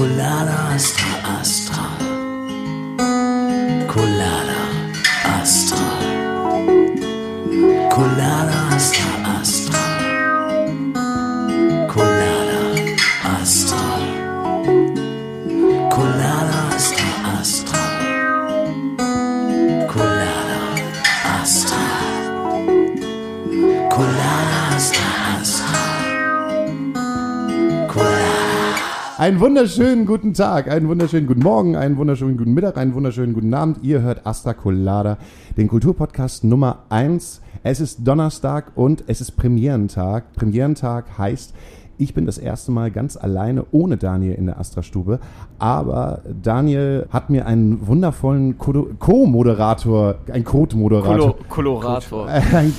Colada Astra Astra. Colada Einen wunderschönen guten Tag, einen wunderschönen guten Morgen, einen wunderschönen guten Mittag, einen wunderschönen guten Abend. Ihr hört Asta Colada, den Kulturpodcast Nummer 1. Es ist Donnerstag und es ist Premierentag. Premierentag heißt, ich bin das erste Mal ganz alleine ohne Daniel in der Astra-Stube. Aber Daniel hat mir einen wundervollen Co- Co-Moderator, ein Code-Moderator, Kolo Kolorator. ein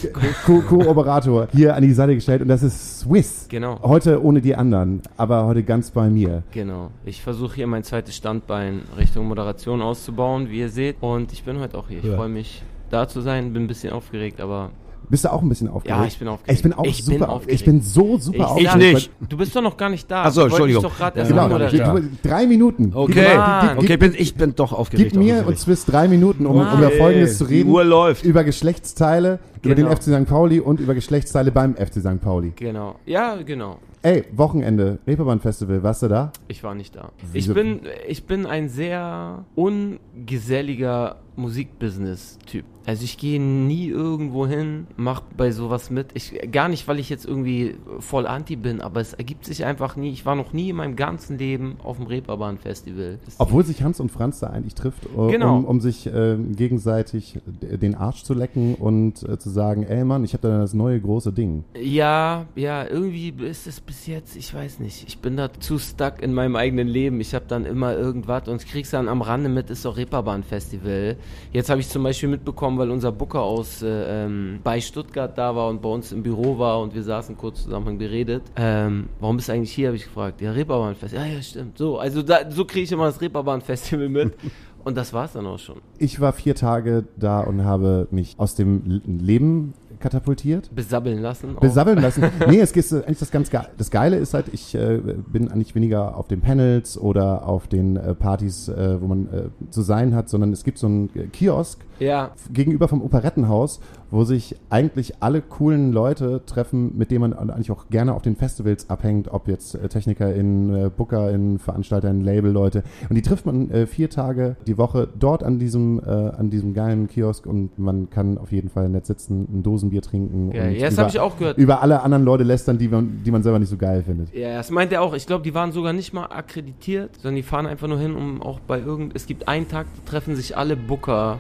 Co- Co-Operator hier an die Seite gestellt und das ist Swiss. Genau. Heute ohne die anderen, aber heute ganz bei mir. Genau. Ich versuche hier mein zweites Standbein Richtung Moderation auszubauen, wie ihr seht. Und ich bin heute auch hier. Ich Ja. freue mich, da zu sein. Bin ein bisschen aufgeregt, aber Bist du auch ein bisschen aufgeregt? Ja, ich bin aufgeregt. Ich bin auch Ich bin super aufgeregt. Ich bin so super Ich aufgeregt. sag- nicht. du bist doch noch gar nicht da. Ach so, Ich wollte dich Entschuldigung. doch gerade Ja, erst Genau. Ja. du, drei Minuten. Okay, Gib, Mann. gib, okay, gib, bin, ich bin doch aufgeregt. gib mir und offensichtlich. Swiss drei Minuten, um, um Mann. über Folgendes zu Die reden. Uhr läuft. Über Geschlechtsteile, über den Genau. FC St. Pauli und über Geschlechtsteile beim FC St. Pauli. Genau. Ja, genau. Ey, Wochenende, Reeperbahn-Festival, warst du da? Ich war nicht da. Wieso? Ich bin, ich bin ein sehr ungeselliger Musikbusiness-Typ. Also ich gehe nie irgendwo hin, mach bei sowas mit. Ich, gar nicht, weil ich jetzt irgendwie voll anti bin, aber es ergibt sich einfach nie. Ich war noch nie in meinem ganzen Leben auf dem Reeperbahn-Festival. Obwohl sich Hans und Franz da eigentlich trifft, äh, Genau. um, um sich äh, gegenseitig den Arsch zu lecken und äh, zu sagen, ey Mann, ich habe da das neue große Ding. Ja, ja, irgendwie ist es bis jetzt, ich weiß nicht, ich bin da zu stuck in meinem eigenen Leben. Ich habe dann immer irgendwas und krieg's dann am Rande mit, ist doch Reeperbahn-Festival. Jetzt habe ich zum Beispiel mitbekommen, weil unser Booker aus äh, ähm, bei Stuttgart da war und bei uns im Büro war und wir saßen kurz zusammen und geredet. Ähm, warum bist du eigentlich hier, habe ich gefragt. Ja, Reeperbahn-Festival. Ja, ja, stimmt. So, also da, so kriege ich immer das Reeperbahn-Festival mit. Und das war's dann auch schon. Ich war vier Tage da und habe mich aus dem Leben katapultiert. Besabbeln lassen. auch. Besabbeln lassen. nee, es ist äh, eigentlich das ganz Ge das Geile ist halt, ich äh, bin eigentlich weniger auf den Panels oder auf den äh, Partys, äh, wo man äh, zu sein hat, sondern es gibt so einen äh, Kiosk Ja, gegenüber vom Operettenhaus, wo sich eigentlich alle coolen Leute treffen, mit denen man eigentlich auch gerne auf den Festivals abhängt, ob jetzt äh, TechnikerInnen, äh, BookerInnen, VeranstalterInnen, Labelleute. Und die trifft man äh, vier Tage die Woche dort an diesem, äh, an diesem geilen Kiosk und man kann auf jeden Fall nett sitzen, ein Dosenbier trinken Ja, und ja, das über, hab ich auch gehört. über alle anderen Leute lästern, die man, die man selber nicht so geil findet. Ja, das meint er auch. Ich glaube, die waren sogar nicht mal akkreditiert, sondern die fahren einfach nur hin, um auch bei irgend. Es gibt einen Tag, da treffen sich alle Booker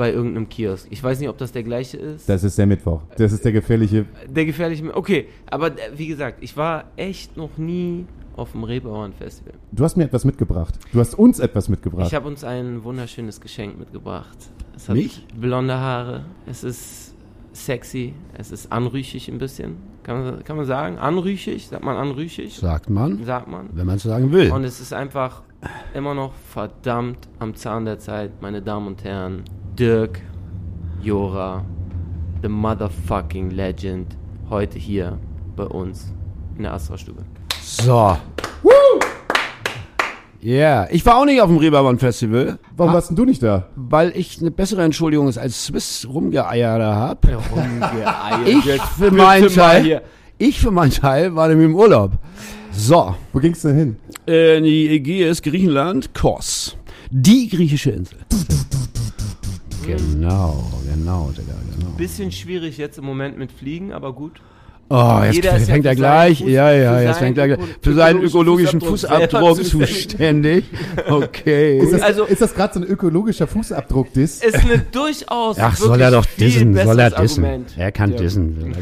bei irgendeinem Kiosk. Ich weiß nicht, ob das der gleiche ist. Das ist der Mittwoch. Das ist der gefährliche. der gefährliche. Okay, aber äh, wie gesagt, ich war echt noch nie auf dem Reeperbahn Festival. Du hast mir etwas mitgebracht. Du hast uns etwas mitgebracht. Ich habe uns ein wunderschönes Geschenk mitgebracht. Es hat Mich? blonde Haare. Es ist sexy. Es ist anrüchig ein bisschen. Kann man, kann man sagen? Anrüchig? Sagt man anrüchig? Sagt man, Sagt man. wenn man es sagen will. Und es ist einfach immer noch verdammt am Zahn der Zeit, meine Damen und Herren. Dirk Jora, the motherfucking legend, heute hier bei uns in der Astra-Stube. So. Ja, yeah. ich war auch nicht auf dem Reeperbahn Festival, Warum warst denn du nicht da? weil ich eine bessere Entschuldigung ist als Swiss rumgeeiert habe. Ich für meinen Teil, hier. ich für meinen Teil war nämlich im Urlaub. So, Wo ging's denn hin? äh, in die Ägäis, Griechenland, Kos. Die griechische Insel. Genau, genau, Digga, genau. Bisschen schwierig jetzt im Moment mit Fliegen, aber gut. Oh, jetzt Jeder ist ja fängt er gleich, Fuß- ja, ja, jetzt fängt er gleich, für seinen ökologischen Fußabdruck Fußabdruck zuständig. Okay. Ist das, Also- ist das gerade so ein ökologischer Fußabdruck-Diss? Ist eine durchaus Ach, soll er doch dissen, soll er dissen. Argument. Er kann Ja. dissen.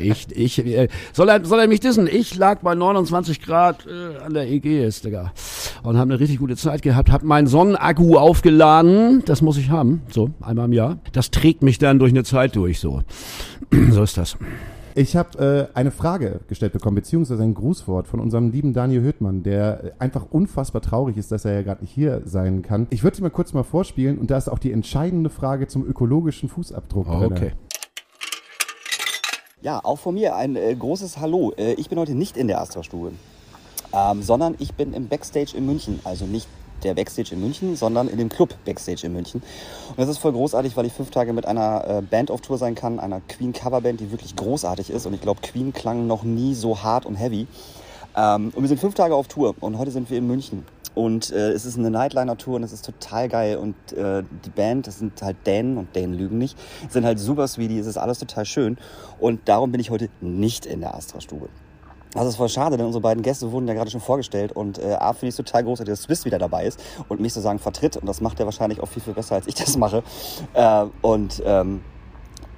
Ich, ich, äh, soll er, soll er mich dissen? Ich lag bei 29 Grad äh, an der Ägäis, Digga. Und habe eine richtig gute Zeit gehabt, habe meinen Sonnenakku aufgeladen. Das muss ich haben, so, einmal im Jahr. Das trägt mich dann durch eine Zeit durch, so. so ist das. Ich habe äh, eine Frage gestellt bekommen, beziehungsweise ein Grußwort von unserem lieben Daniel Höhtmann, der äh, einfach unfassbar traurig ist, dass er ja gerade nicht hier sein kann. Ich würde sie mal kurz mal vorspielen und da ist auch die entscheidende Frage zum ökologischen Fußabdruck drin. Okay. Ja, auch von mir ein äh, großes Hallo. Äh, ich bin heute nicht in der Astra-Stube. ähm, sondern ich bin im Backstage in München. Also nicht der Backstage in München, sondern in dem Club Backstage in München. Und das ist voll großartig, weil ich fünf Tage mit einer äh, Band auf Tour sein kann, einer Queen Coverband, die wirklich großartig ist. Und ich glaube, Queen klang noch nie so hart und heavy. Ähm, und wir sind fünf Tage auf Tour und heute sind wir in München. Und äh, es ist eine Nightliner-Tour und es ist total geil. Und äh, die Band, das sind halt Dänen und Dänen lügen nicht, sind halt super sweetie, es ist alles total schön. Und darum bin ich heute nicht in der Astra-Stube. Das ist voll schade, denn unsere beiden Gäste wurden ja gerade schon vorgestellt und äh, A finde ich es total großartig, dass Swiss wieder dabei ist und mich sozusagen vertritt und das macht er wahrscheinlich auch viel, viel besser, als ich das mache. Äh, und ähm,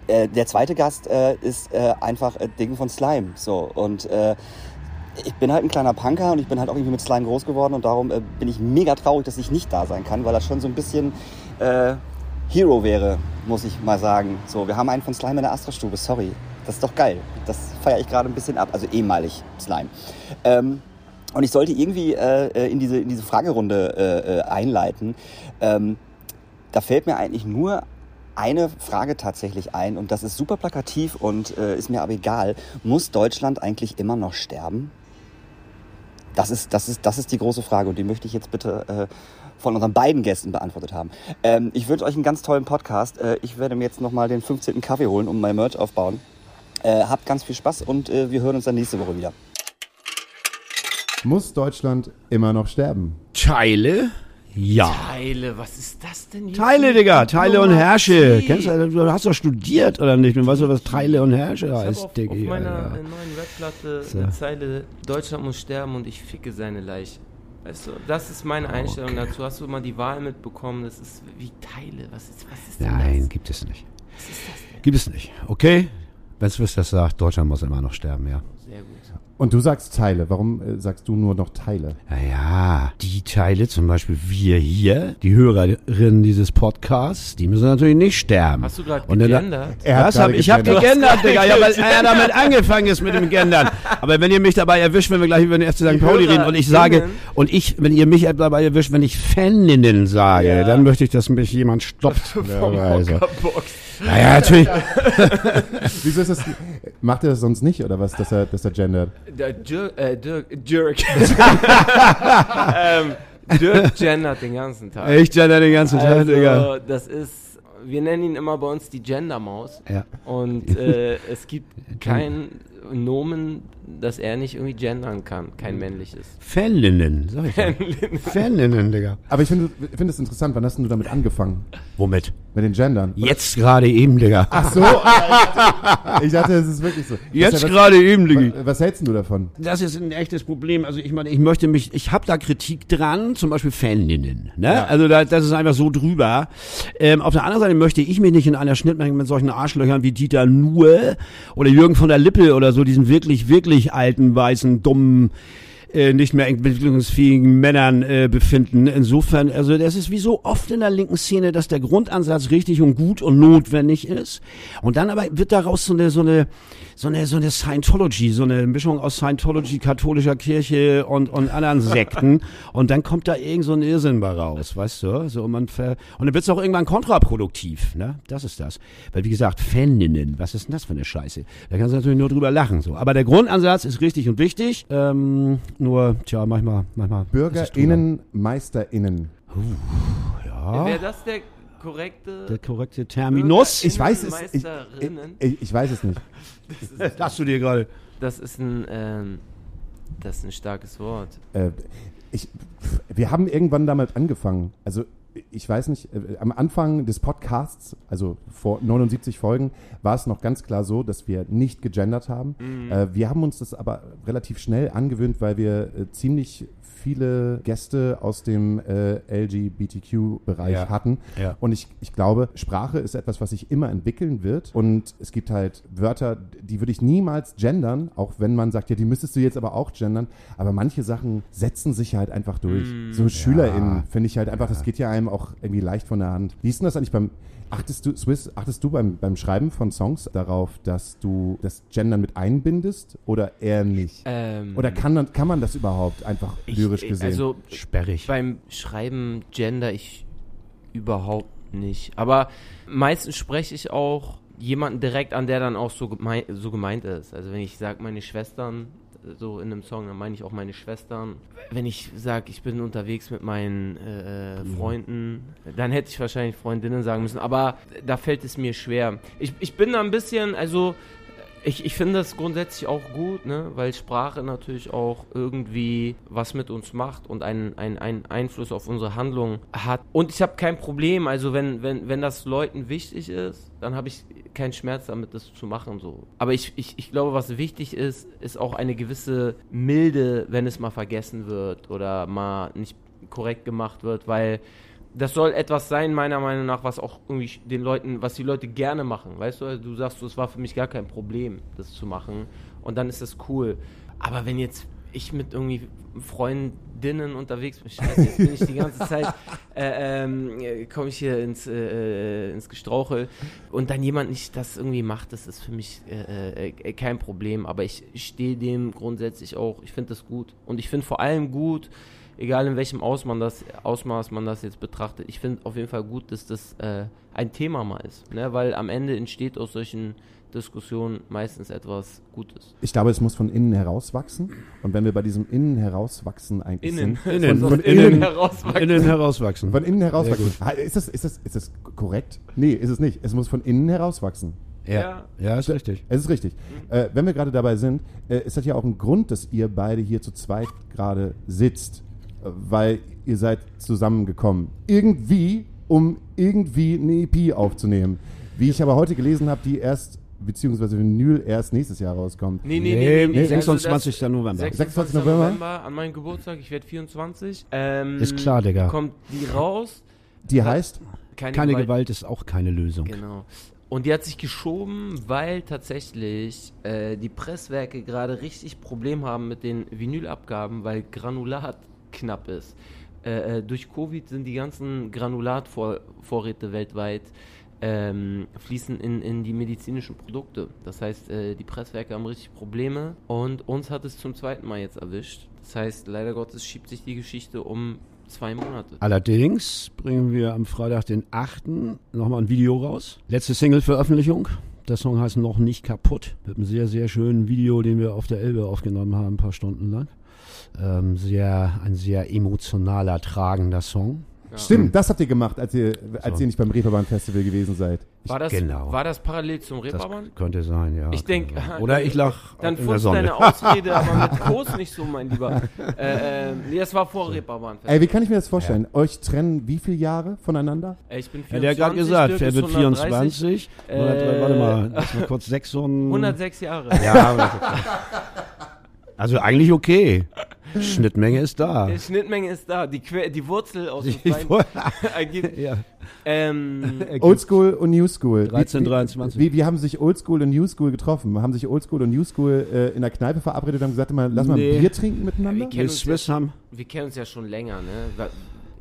äh, der zweite Gast äh, ist äh, einfach äh, Ding von Slime. So und äh, ich bin halt ein kleiner Punker und ich bin halt auch irgendwie mit Slime groß geworden und darum äh, bin ich mega traurig, dass ich nicht da sein kann, weil das schon so ein bisschen äh, Hero wäre, muss ich mal sagen. So, wir haben einen von Slime in der Astra-Stube, sorry. Das ist doch geil. Das feiere ich gerade ein bisschen ab, also ehemalig Slime. Ähm, und ich sollte irgendwie äh, in, diese, in diese Fragerunde äh, äh, einleiten. Ähm, da fällt mir eigentlich nur eine Frage tatsächlich ein und das ist super plakativ und äh, ist mir aber egal. Muss Deutschland eigentlich immer noch sterben? Das ist, das, ist, das ist die große Frage und die möchte ich jetzt bitte äh, von unseren beiden Gästen beantwortet haben. Ähm, ich wünsche euch einen ganz tollen Podcast. Äh, ich werde mir jetzt nochmal den 15. Kaffee holen und mein Merch aufbauen. Äh, habt ganz viel Spaß und äh, wir hören uns dann nächste Woche wieder. Muss Deutschland immer noch sterben? Teile? Ja. Teile, was ist das denn hier? Teile, Digga, Teile und? Herrsche. Kennst du, du hast doch studiert oder nicht? Du weißt doch, was Teile und Herrsche heißt, auf, Digga. auf meiner ja. äh, neuen Webplatte So. eine Zeile Deutschland muss sterben und ich ficke seine Leiche. Weißt du, das ist meine Einstellung dazu. Hast du mal die Wahl mitbekommen? Das ist wie Teile. Was ist, was ist denn Nein, das? gibt es nicht. Gibt es nicht. Okay? Wenn das sagt, Deutschland muss immer noch sterben, ja. Sehr gut. Und du sagst Teile. Warum äh, sagst du nur noch Teile? Naja, die Teile, zum Beispiel wir hier, die Hörerinnen dieses Podcasts, die müssen natürlich nicht sterben. Hast du gerade Und dann- gegendert? Er Das hab, ich habe gegendert. Digga, ja, weil er damit angefangen ist mit dem Gendern. Aber wenn ihr mich dabei erwischt, wenn wir gleich über den FC St. Die Pauli reden und ich sage, und ich, wenn ihr mich dabei erwischt, wenn ich Faninnen sage, Ja. dann möchte ich, dass mich jemand stoppt. Vom Also. Naja, natürlich. Wieso ist das? Macht er das sonst nicht oder was, dass er, dass er gendert? Der Dirk, äh, Dirk, Dirk. ähm, Dirk gendert den ganzen Tag. Ich gender den ganzen Tag, Digga. Also, das ist, wir nennen ihn immer bei uns die Gendermaus. Ja. Und äh, es gibt kein Nomen, das er nicht irgendwie gendern kann. Kein männliches. Faninnen, sag ich doch. Faninnen, Digga. Aber ich finde finde es interessant, wann hast denn du damit angefangen? Womit? Mit den Gendern? Jetzt gerade eben, Digga. Ach so, ich dachte, es ist wirklich so. Jetzt was, gerade eben, Digga. was, was hältst du davon? Das ist ein echtes Problem. Also ich meine, ich möchte mich, ich habe da Kritik dran, zum Beispiel Faninnen. Ne? Ja. Also da, das ist einfach so drüber. Ähm, auf der anderen Seite möchte ich mich nicht in einer Schnittmenge mit solchen Arschlöchern wie Dieter Nuhr oder Jürgen von der Lippe oder so, diesen wirklich, wirklich alten, weißen, dummen, äh, nicht mehr entwicklungsfähigen Männern äh, befinden. Insofern, also das ist wie so oft in der linken Szene, dass der Grundansatz richtig und gut und notwendig ist. Und dann aber wird daraus so eine, so eine, so eine, so eine Scientology, so eine Mischung aus Scientology, katholischer Kirche und, und anderen Sekten. und dann kommt da irgend so ein Irrsinn bei raus, weißt du? So, und man ver und dann wird es auch irgendwann kontraproduktiv, ne? Das ist das. Weil, wie gesagt, Faninnen, was ist denn das für eine Scheiße? Da kannst du natürlich nur drüber lachen, so. Aber der Grundansatz ist richtig und wichtig. Ähm, nur, tja, manchmal, manchmal. BürgerInnen, MeisterInnen. Ja, Wäre das der korrekte der korrekte Terminus. Ich weiß es. Ich, ich, ich, weiß es nicht. Hast du dir gerade. Das ist ein, ähm, das ist ein starkes Wort. Äh, ich, wir haben irgendwann damit angefangen. Also ich weiß nicht, äh, am Anfang des Podcasts, also vor 79 Folgen, war es noch ganz klar so, dass wir nicht gegendert haben. Äh, wir haben uns das aber relativ schnell angewöhnt, weil wir äh, ziemlich viele Gäste aus dem äh, LGBTQ-Bereich Ja. hatten. Ja. Und ich, ich glaube, Sprache ist etwas, was sich immer entwickeln wird. Und es gibt halt Wörter, die würde ich niemals gendern, auch wenn man sagt, ja, die müsstest du jetzt aber auch gendern. Aber manche Sachen setzen sich halt einfach durch. so SchülerInnen finde ich halt einfach, das geht ja einem auch irgendwie leicht von der Hand. Wie ist denn das eigentlich beim, achtest du, Swiss, achtest du beim, beim Schreiben von Songs darauf, dass du das Gendern mit einbindest oder eher nicht? Ähm, Oder kann, man- kann man das überhaupt einfach ich- lyrisch gesehen? Also Sperrig. beim Schreiben gender ich überhaupt nicht. Aber meistens spreche ich auch jemanden direkt an, der dann auch so, gemei so gemeint ist. Also wenn ich sage, meine Schwestern, so in einem Song, dann meine ich auch meine Schwestern. Wenn ich sage, ich bin unterwegs mit meinen äh, äh, Freunden, dann hätte ich wahrscheinlich Freundinnen sagen müssen, aber da fällt es mir schwer. Ich, ich bin da ein bisschen, also ich, ich finde das grundsätzlich auch gut, ne? weil Sprache natürlich auch irgendwie was mit uns macht und einen, einen, einen Einfluss auf unsere Handlung hat. Und ich habe kein Problem, also wenn, wenn, wenn das Leuten wichtig ist, dann habe ich keinen Schmerz damit, das zu machen. So. Aber ich, ich, ich glaube, was wichtig ist, ist auch eine gewisse Milde, wenn es mal vergessen wird oder mal nicht korrekt gemacht wird, weil das soll etwas sein, meiner Meinung nach, was auch irgendwie den Leuten, was die Leute gerne machen. Weißt du, Also du sagst, es war für mich gar kein Problem, das zu machen. Und dann ist das cool. Aber wenn jetzt ich mit irgendwie Freundinnen unterwegs bin, scheiße, jetzt bin ich die ganze Zeit, äh, äh, komme ich hier ins, äh, ins Gestrauchel und dann jemand nicht das irgendwie macht, das ist für mich äh, äh, kein Problem. Aber ich stehe dem grundsätzlich auch, ich finde das gut. Und ich finde vor allem gut, egal in welchem Aus man das, Ausmaß man das jetzt betrachtet, ich finde auf jeden Fall gut, dass das äh, ein Thema mal ist. Ne? Weil am Ende entsteht aus solchen Diskussionen meistens etwas Gutes. Ich glaube, es muss von innen heraus wachsen. Und wenn wir bei diesem innen herauswachsen eigentlich Innen. sind, Innen. Von, Von innen, innen herauswachsen. Innen herauswachsen. von innen herauswachsen. Ah, Ist das, ist, das, ist das korrekt? Nee, ist es nicht. Es muss von innen herauswachsen. Ja. ja, ist richtig. Es ist richtig. Äh, wenn wir gerade dabei sind, äh, ist das ja auch ein Grund, dass ihr beide hier zu zweit gerade sitzt, weil ihr seid zusammengekommen. Irgendwie, um irgendwie eine EP aufzunehmen. Wie ich aber heute gelesen habe, die erst, beziehungsweise Vinyl erst nächstes Jahr rauskommt. Nee, Nee, nee, nee, nee. nee, Also 26. das- November. 26. 26. November? November an meinem Geburtstag, ich werde 24. Ähm, Ist klar, Digga. Kommt die raus. Die heißt, Keine, Keine Gewalt. Gewalt ist auch keine Lösung. Genau. Und die hat sich geschoben, weil tatsächlich äh, die Presswerke gerade richtig Problem haben mit den Vinylabgaben, weil Granulat knapp ist. Äh, äh, durch Covid sind die ganzen Granulatvorräte weltweit ähm, fließen in, in die medizinischen Produkte. Das heißt, äh, die Presswerke haben richtig Probleme und uns hat es zum zweiten Mal jetzt erwischt. Das heißt, leider Gottes schiebt sich die Geschichte um zwei Monate. Allerdings bringen wir am Freitag, den 8. nochmal ein Video raus. Letzte Single-Veröffentlichung. Der Song heißt Noch nicht kaputt. Mit einem sehr, sehr schönen Video, den wir auf der Elbe aufgenommen haben, ein paar Stunden lang. Ähm, sehr, ein sehr emotionaler, tragender Song. Ja. stimmt, das habt ihr gemacht, als ihr, als So. ihr nicht beim Reeperbahn Festival gewesen seid. War das, Genau. war das parallel zum Das Reeperbahn? könnte sein, ja. Ich denk- könnte sein. Oder ich lag Dann in der futzt Sonne. deine Ausrede, aber mit Kurs nicht so, mein Lieber. Äh, äh, nee, das war vor Reeperbahn. Ey, wie kann ich mir das vorstellen? Euch trennen wie viele Jahre voneinander? Äh, Ich bin Ja, der hat gerade 24, gesagt, Dirk er wird 130, 24. Äh, warte mal, lass mal kurz 6 und... 106 Jahre. Ja, aber- also eigentlich okay. Schnittmenge ist da. Die Schnittmenge ist da. Die, Que die Wurzel aus beiden ergibt. ja. Ähm, Oldschool und New School. 13, Wie- 23. Wie, wie haben sich Oldschool und New School getroffen? Haben sich Oldschool und New School äh, in der Kneipe verabredet und haben gesagt, mal, lass mal Nee. ein Bier trinken miteinander? Wir Wir kennen haben... wir kennen uns ja schon länger, ne?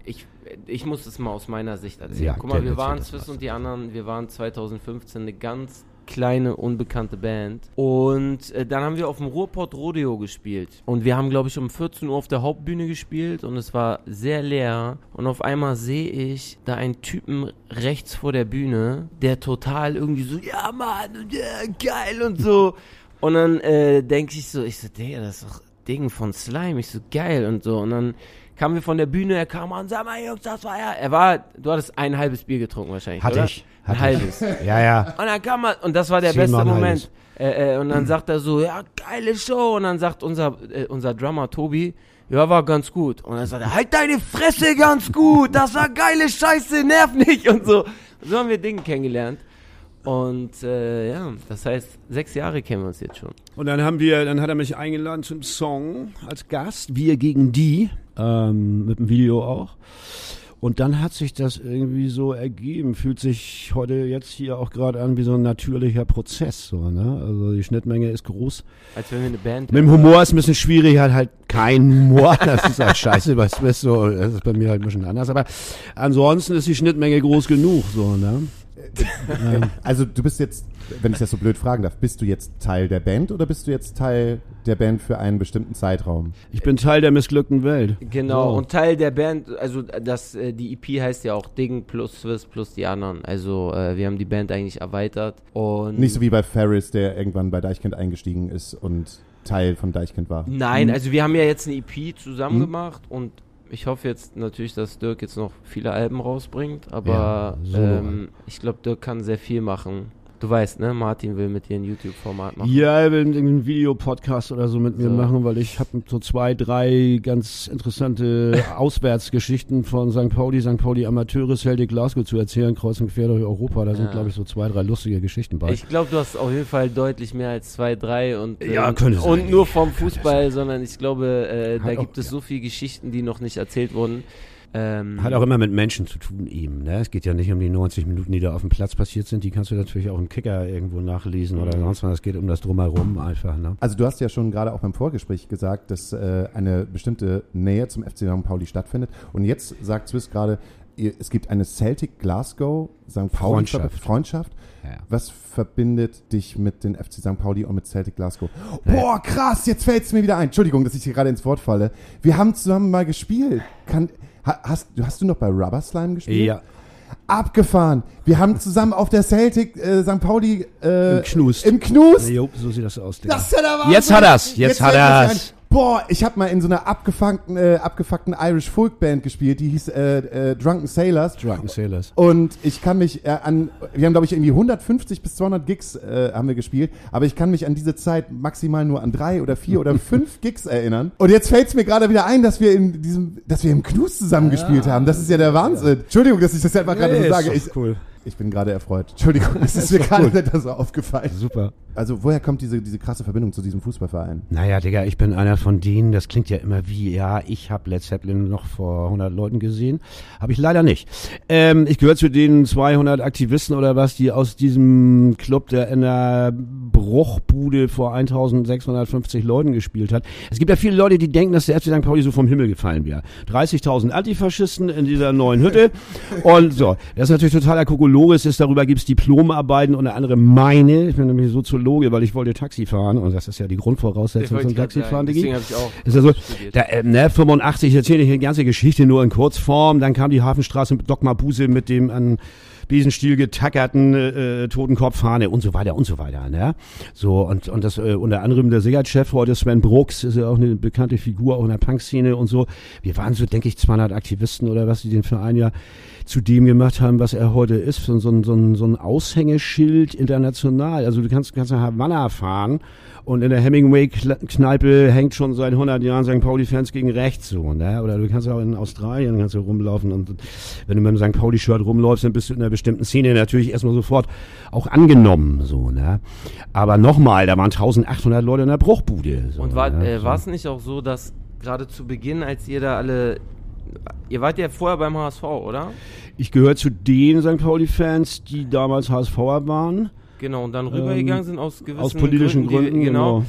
Ich, ich muss es mal aus meiner Sicht erzählen. Ja, Guck mal, wir waren das Swiss mal. und die anderen, wir waren 2015 eine ganz kleine, unbekannte Band. Und äh, dann haben wir auf dem Ruhrpott Rodeo gespielt. Und wir haben, glaube ich, um 14 Uhr auf der Hauptbühne gespielt und es war sehr leer. Und auf einmal sehe ich da einen Typen rechts vor der Bühne, der total irgendwie so, ja Mann, und ja, geil und so. Und dann äh, denke ich so, ich so, Digga, das ist doch Ding von Slime. Ich so, geil und so. Und dann kamen wir von der Bühne, er kam an, sag mal, Jungs, das war ja. Er war, du hattest ein halbes Bier getrunken wahrscheinlich. Hatte oder? ich. Ein Hatte ich. halbes. Ja, ja. Und dann kam er, und das war der Zehnmal beste ein Moment. Äh, äh, und dann sagt er so, ja, geile Show. Und dann sagt unser, äh, unser Drummer Tobi, ja, war ganz gut. Und dann sagt er, halt deine Fresse ganz gut, das war geile Scheiße, nerv nicht und so. So haben wir Dinge kennengelernt. Und äh, ja, das heißt, sechs Jahre kennen wir uns jetzt schon. Und dann haben wir, dann hat er mich eingeladen zum Song als Gast, wir gegen die, ähm, mit dem Video auch. Und dann hat sich das irgendwie so ergeben, fühlt sich heute jetzt hier auch gerade an wie so ein natürlicher Prozess, so, ne? Also die Schnittmenge ist groß. Als wenn wir eine Band Mit dem Humor ist ein bisschen schwierig, hat halt kein Humor. Das ist halt scheiße bei Swiss so. Das ist bei mir halt ein bisschen anders. Aber ansonsten ist die Schnittmenge groß genug, so, ne? Also du bist jetzt, wenn ich das so blöd fragen darf, bist du jetzt Teil der Band oder bist du jetzt Teil der Band für einen bestimmten Zeitraum? Ich bin Teil der missglückten Welt. Genau, So. und Teil der Band, also das, äh, die EP heißt ja auch Ding plus Swiss plus die anderen. Also äh, wir haben die Band eigentlich erweitert und Nicht so wie bei Ferris, der irgendwann bei Deichkind eingestiegen ist und Teil von Deichkind war. Nein, also wir haben ja jetzt eine EP zusammen gemacht und ich hoffe jetzt natürlich, dass Dirk jetzt noch viele Alben rausbringt, aber Ja, ähm, ich glaube, Dirk kann sehr viel machen. Du weißt, ne? Martin will mit dir ein YouTube-Format machen. Ja, er will einen Videopodcast oder so mit mir So. machen, weil ich habe so zwei, drei ganz interessante Auswärtsgeschichten von St. Pauli, St. Pauli Amateure, Celtic Glasgow zu erzählen, kreuz und quer durch Europa. Da sind, Ja. glaube ich, so zwei, drei lustige Geschichten bei. Ich glaube, du hast auf jeden Fall deutlich mehr als zwei, drei und, Ja, ähm, könnte sein. und nur vom Fußball, sondern ich glaube, äh, da auch- gibt es so viele Geschichten, die noch nicht erzählt wurden. Ähm, Hat auch immer mit Menschen zu tun eben. Ne? Es geht ja nicht um die 90 Minuten, die da auf dem Platz passiert sind. Die kannst du natürlich auch im Kicker irgendwo nachlesen oder sonst was. Es geht um das Drumherum einfach. Ne? Also du hast ja schon gerade auch beim Vorgespräch gesagt, dass äh, eine bestimmte Nähe zum FC St. Pauli stattfindet. Und jetzt sagt Swiss gerade, es gibt eine Celtic Glasgow St. Pauli Freundschaft. Freundschaft. Ja. Was verbindet dich mit den FC St. Pauli und mit Celtic Glasgow? Boah, krass, jetzt fällt es mir wieder ein. Entschuldigung, dass ich hier gerade ins Wort falle. Wir haben zusammen mal gespielt. Kann, hast, hast du noch bei Rubber Slime gespielt? Ja, Abgefahren. Wir haben zusammen auf der Celtic äh, St. Pauli äh, Im Knust. Im Knust. jo, so sieht das aus. Digga. Das ist ja der Wahnsinn. Jetzt hat er's, jetzt hat fällt mir's er's. Boah, ich habe mal in so einer abgefuckten, äh, abgefuckten Irish Folk Band gespielt, die hieß äh, äh, Drunken Sailors. Drunken Sailors. Und ich kann mich äh, an, wir haben glaube ich irgendwie 150 bis 200 Gigs äh, haben wir gespielt, aber ich kann mich an diese Zeit maximal nur an drei oder vier oder fünf Gigs erinnern. Und jetzt fällt es mir gerade wieder ein, dass wir in diesem, dass wir im Knus zusammen gespielt haben. Das ist ja der Wahnsinn. Entschuldigung, dass ich das einfach gerade Nee, so ist sage. doch Ich, cool. Ich bin gerade erfreut. Entschuldigung, es ist mir gerade nicht so aufgefallen. Super. Also woher kommt diese, diese krasse Verbindung zu diesem Fußballverein? Naja, Digga, ich bin einer von denen, das klingt ja immer wie, ja, ich habe Led Zeppelin noch vor 100 Leuten gesehen. Habe ich leider nicht. Ähm, ich gehöre zu den 200 Aktivisten oder was, die aus diesem Club, der in der Bruchbude vor 1650 Leuten gespielt hat. Es gibt ja viele Leute, die denken, dass der FC St. Pauli so vom Himmel gefallen wäre. 30.000 Antifaschisten in dieser neuen Hütte. Und so, das ist natürlich totaler Kokolores. Ist, darüber gibt's Diplomarbeiten, unter anderem meine. Ich bin nämlich Soziologe, weil ich wollte Taxi fahren. Und das ist ja die Grundvoraussetzung zum Taxifahren, auch Ist ja so, da, äh, ne, 85 erzähle ich die ganze Geschichte nur in Kurzform. Dann kam die Hafenstraße mit Doc Mabuse mit dem an Besenstiel getackerten äh, Totenkopffahne und so weiter und so weiter. Ne? So und und das äh, unter anderem der Sicherheitschef heute Sven Brooks ist ja auch eine bekannte Figur auch in der Punkszene und so. Wir waren so denke ich 200 Aktivisten oder was die den Verein ja zu dem gemacht haben, was er heute ist, so, so, ein- so, so ein Aushängeschild international. Also du kannst kannst nach Havanna fahren und in der Hemingway-Kneipe hängt schon seit 100 Jahren St. Pauli-Fans gegen rechts so, ne? Oder du kannst auch in Australien kannst du rumlaufen und wenn du mit einem St. Pauli-Shirt rumläufst, dann bist du in einer bestimmten Szene natürlich erstmal sofort auch angenommen, so, ne? Aber nochmal, da waren 1800 Leute in der Bruchbude. So, Und war ne? äh, es nicht auch so, dass gerade zu Beginn, als ihr da alle. Ihr wart ja vorher beim HSV, oder? Ich gehöre zu den St. Pauli-Fans, die damals HSVer waren. Genau, und dann rübergegangen sind aus gewissen Ähm, Aus politischen Gründen, die, genau.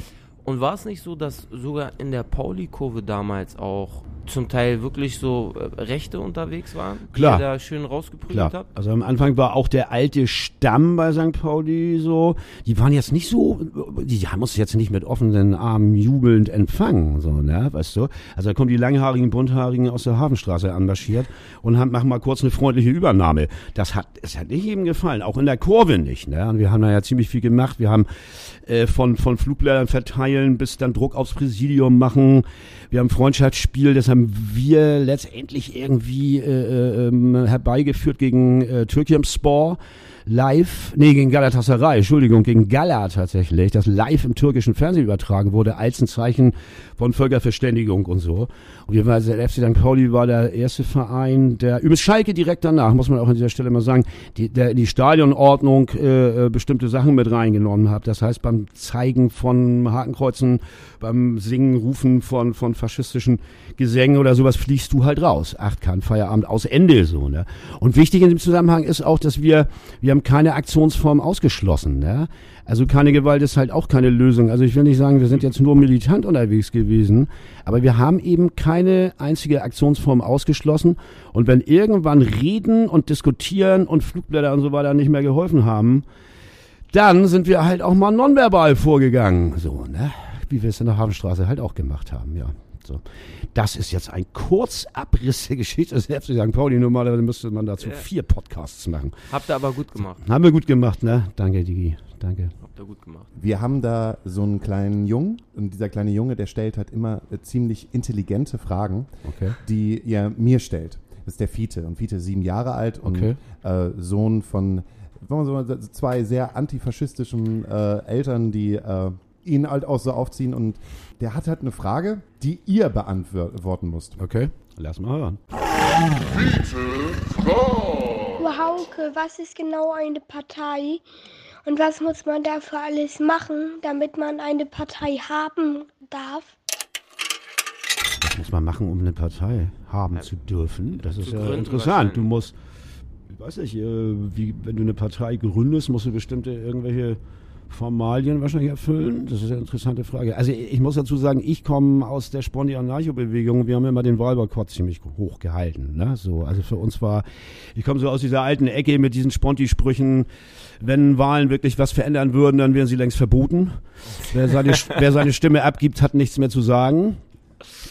Und war es nicht so, dass sogar in der Pauli-Kurve damals auch zum Teil wirklich so äh, Rechte unterwegs waren, Klar. die ihr da schön rausgeprügelt Klar. habt? Also am Anfang war auch der alte Stamm bei St. Pauli so. Die waren jetzt nicht so, die haben uns jetzt nicht mit offenen Armen jubelnd empfangen, so, ne, weißt du? Also da kommen die langhaarigen, bunthaarigen aus der Hafenstraße anmarschiert und haben, machen mal kurz eine freundliche Übernahme. Das hat, es hat nicht jedem gefallen, auch in der Kurve nicht, ne? Und wir haben da ja ziemlich viel gemacht. Wir haben äh, von, von Flugblättern verteilen bis dann Druck aufs Präsidium machen. Wir haben Freundschaftsspiel, das haben wir letztendlich irgendwie äh, äh, ähm, herbeigeführt gegen äh, Türkimspor live, nee, gegen Galatasaray, Entschuldigung, gegen Gala tatsächlich, das live im türkischen Fernsehen übertragen wurde, als ein Zeichen von Völkerverständigung und so. Und wir waren, der FC St. Pauli war der erste Verein, der, übrigens Schalke direkt danach, muss man auch an dieser Stelle mal sagen, die, der in die Stadionordnung äh, äh, bestimmte Sachen mit reingenommen hat. Das heißt, beim Zeigen von Hakenkreuzen, beim Singen, Rufen von, von faschistischen Gesängen oder sowas fliegst du halt raus. Achtkant, Feierabend, aus Ende so, ne? Und wichtig in dem Zusammenhang ist auch, dass wir, wir haben keine Aktionsform ausgeschlossen, ne? Also keine Gewalt ist halt auch keine Lösung. Also ich will nicht sagen, wir sind jetzt nur militant unterwegs gewesen, aber wir haben eben keine einzige Aktionsform ausgeschlossen. Und wenn irgendwann Reden und Diskutieren und Flugblätter und so weiter nicht mehr geholfen haben, dann sind wir halt auch mal nonverbal vorgegangen. So, ne? Wie wir es in der Hafenstraße halt auch gemacht haben, ja. So. Das ist jetzt ein Kurzabriss der Geschichte des FC St. Pauli. Normalerweise müsste man dazu Ja. vier Podcasts machen. Habt ihr aber gut gemacht. Haben wir gut gemacht, ne? Danke, Digi. Danke. Habt ihr gut gemacht. Wir haben da so einen kleinen Jungen und dieser kleine Junge, der stellt halt immer äh, ziemlich intelligente Fragen, Okay. die er mir stellt. Das ist der Fiete und Fiete ist sieben Jahre alt und Okay. äh, Sohn von sagen so, zwei sehr antifaschistischen äh, Eltern, die äh, ihn halt auch so aufziehen und der hat halt eine Frage, die ihr beantworten müsst. Okay. Lass mal hören. Hauke, was ist genau eine Partei und was muss man dafür alles machen, damit man eine Partei haben darf? Was muss man machen, um eine Partei haben zu dürfen? Das ist zu ja gründen interessant. Du musst, ich weiß nicht, äh, wie, wenn du eine Partei gründest, musst du bestimmte irgendwelche Formalien wahrscheinlich erfüllen? Das ist eine interessante Frage. Also ich, muss dazu sagen, ich komme aus der Sponti-Anarcho-Bewegung. Wir haben immer den Wahlboykott ziemlich hoch gehalten. Ne? So, also für uns war, ich komme so aus dieser alten Ecke mit diesen Sponti-Sprüchen, wenn Wahlen wirklich was verändern würden, dann wären sie längst verboten. Wer seine, wer seine Stimme abgibt, hat nichts mehr zu sagen.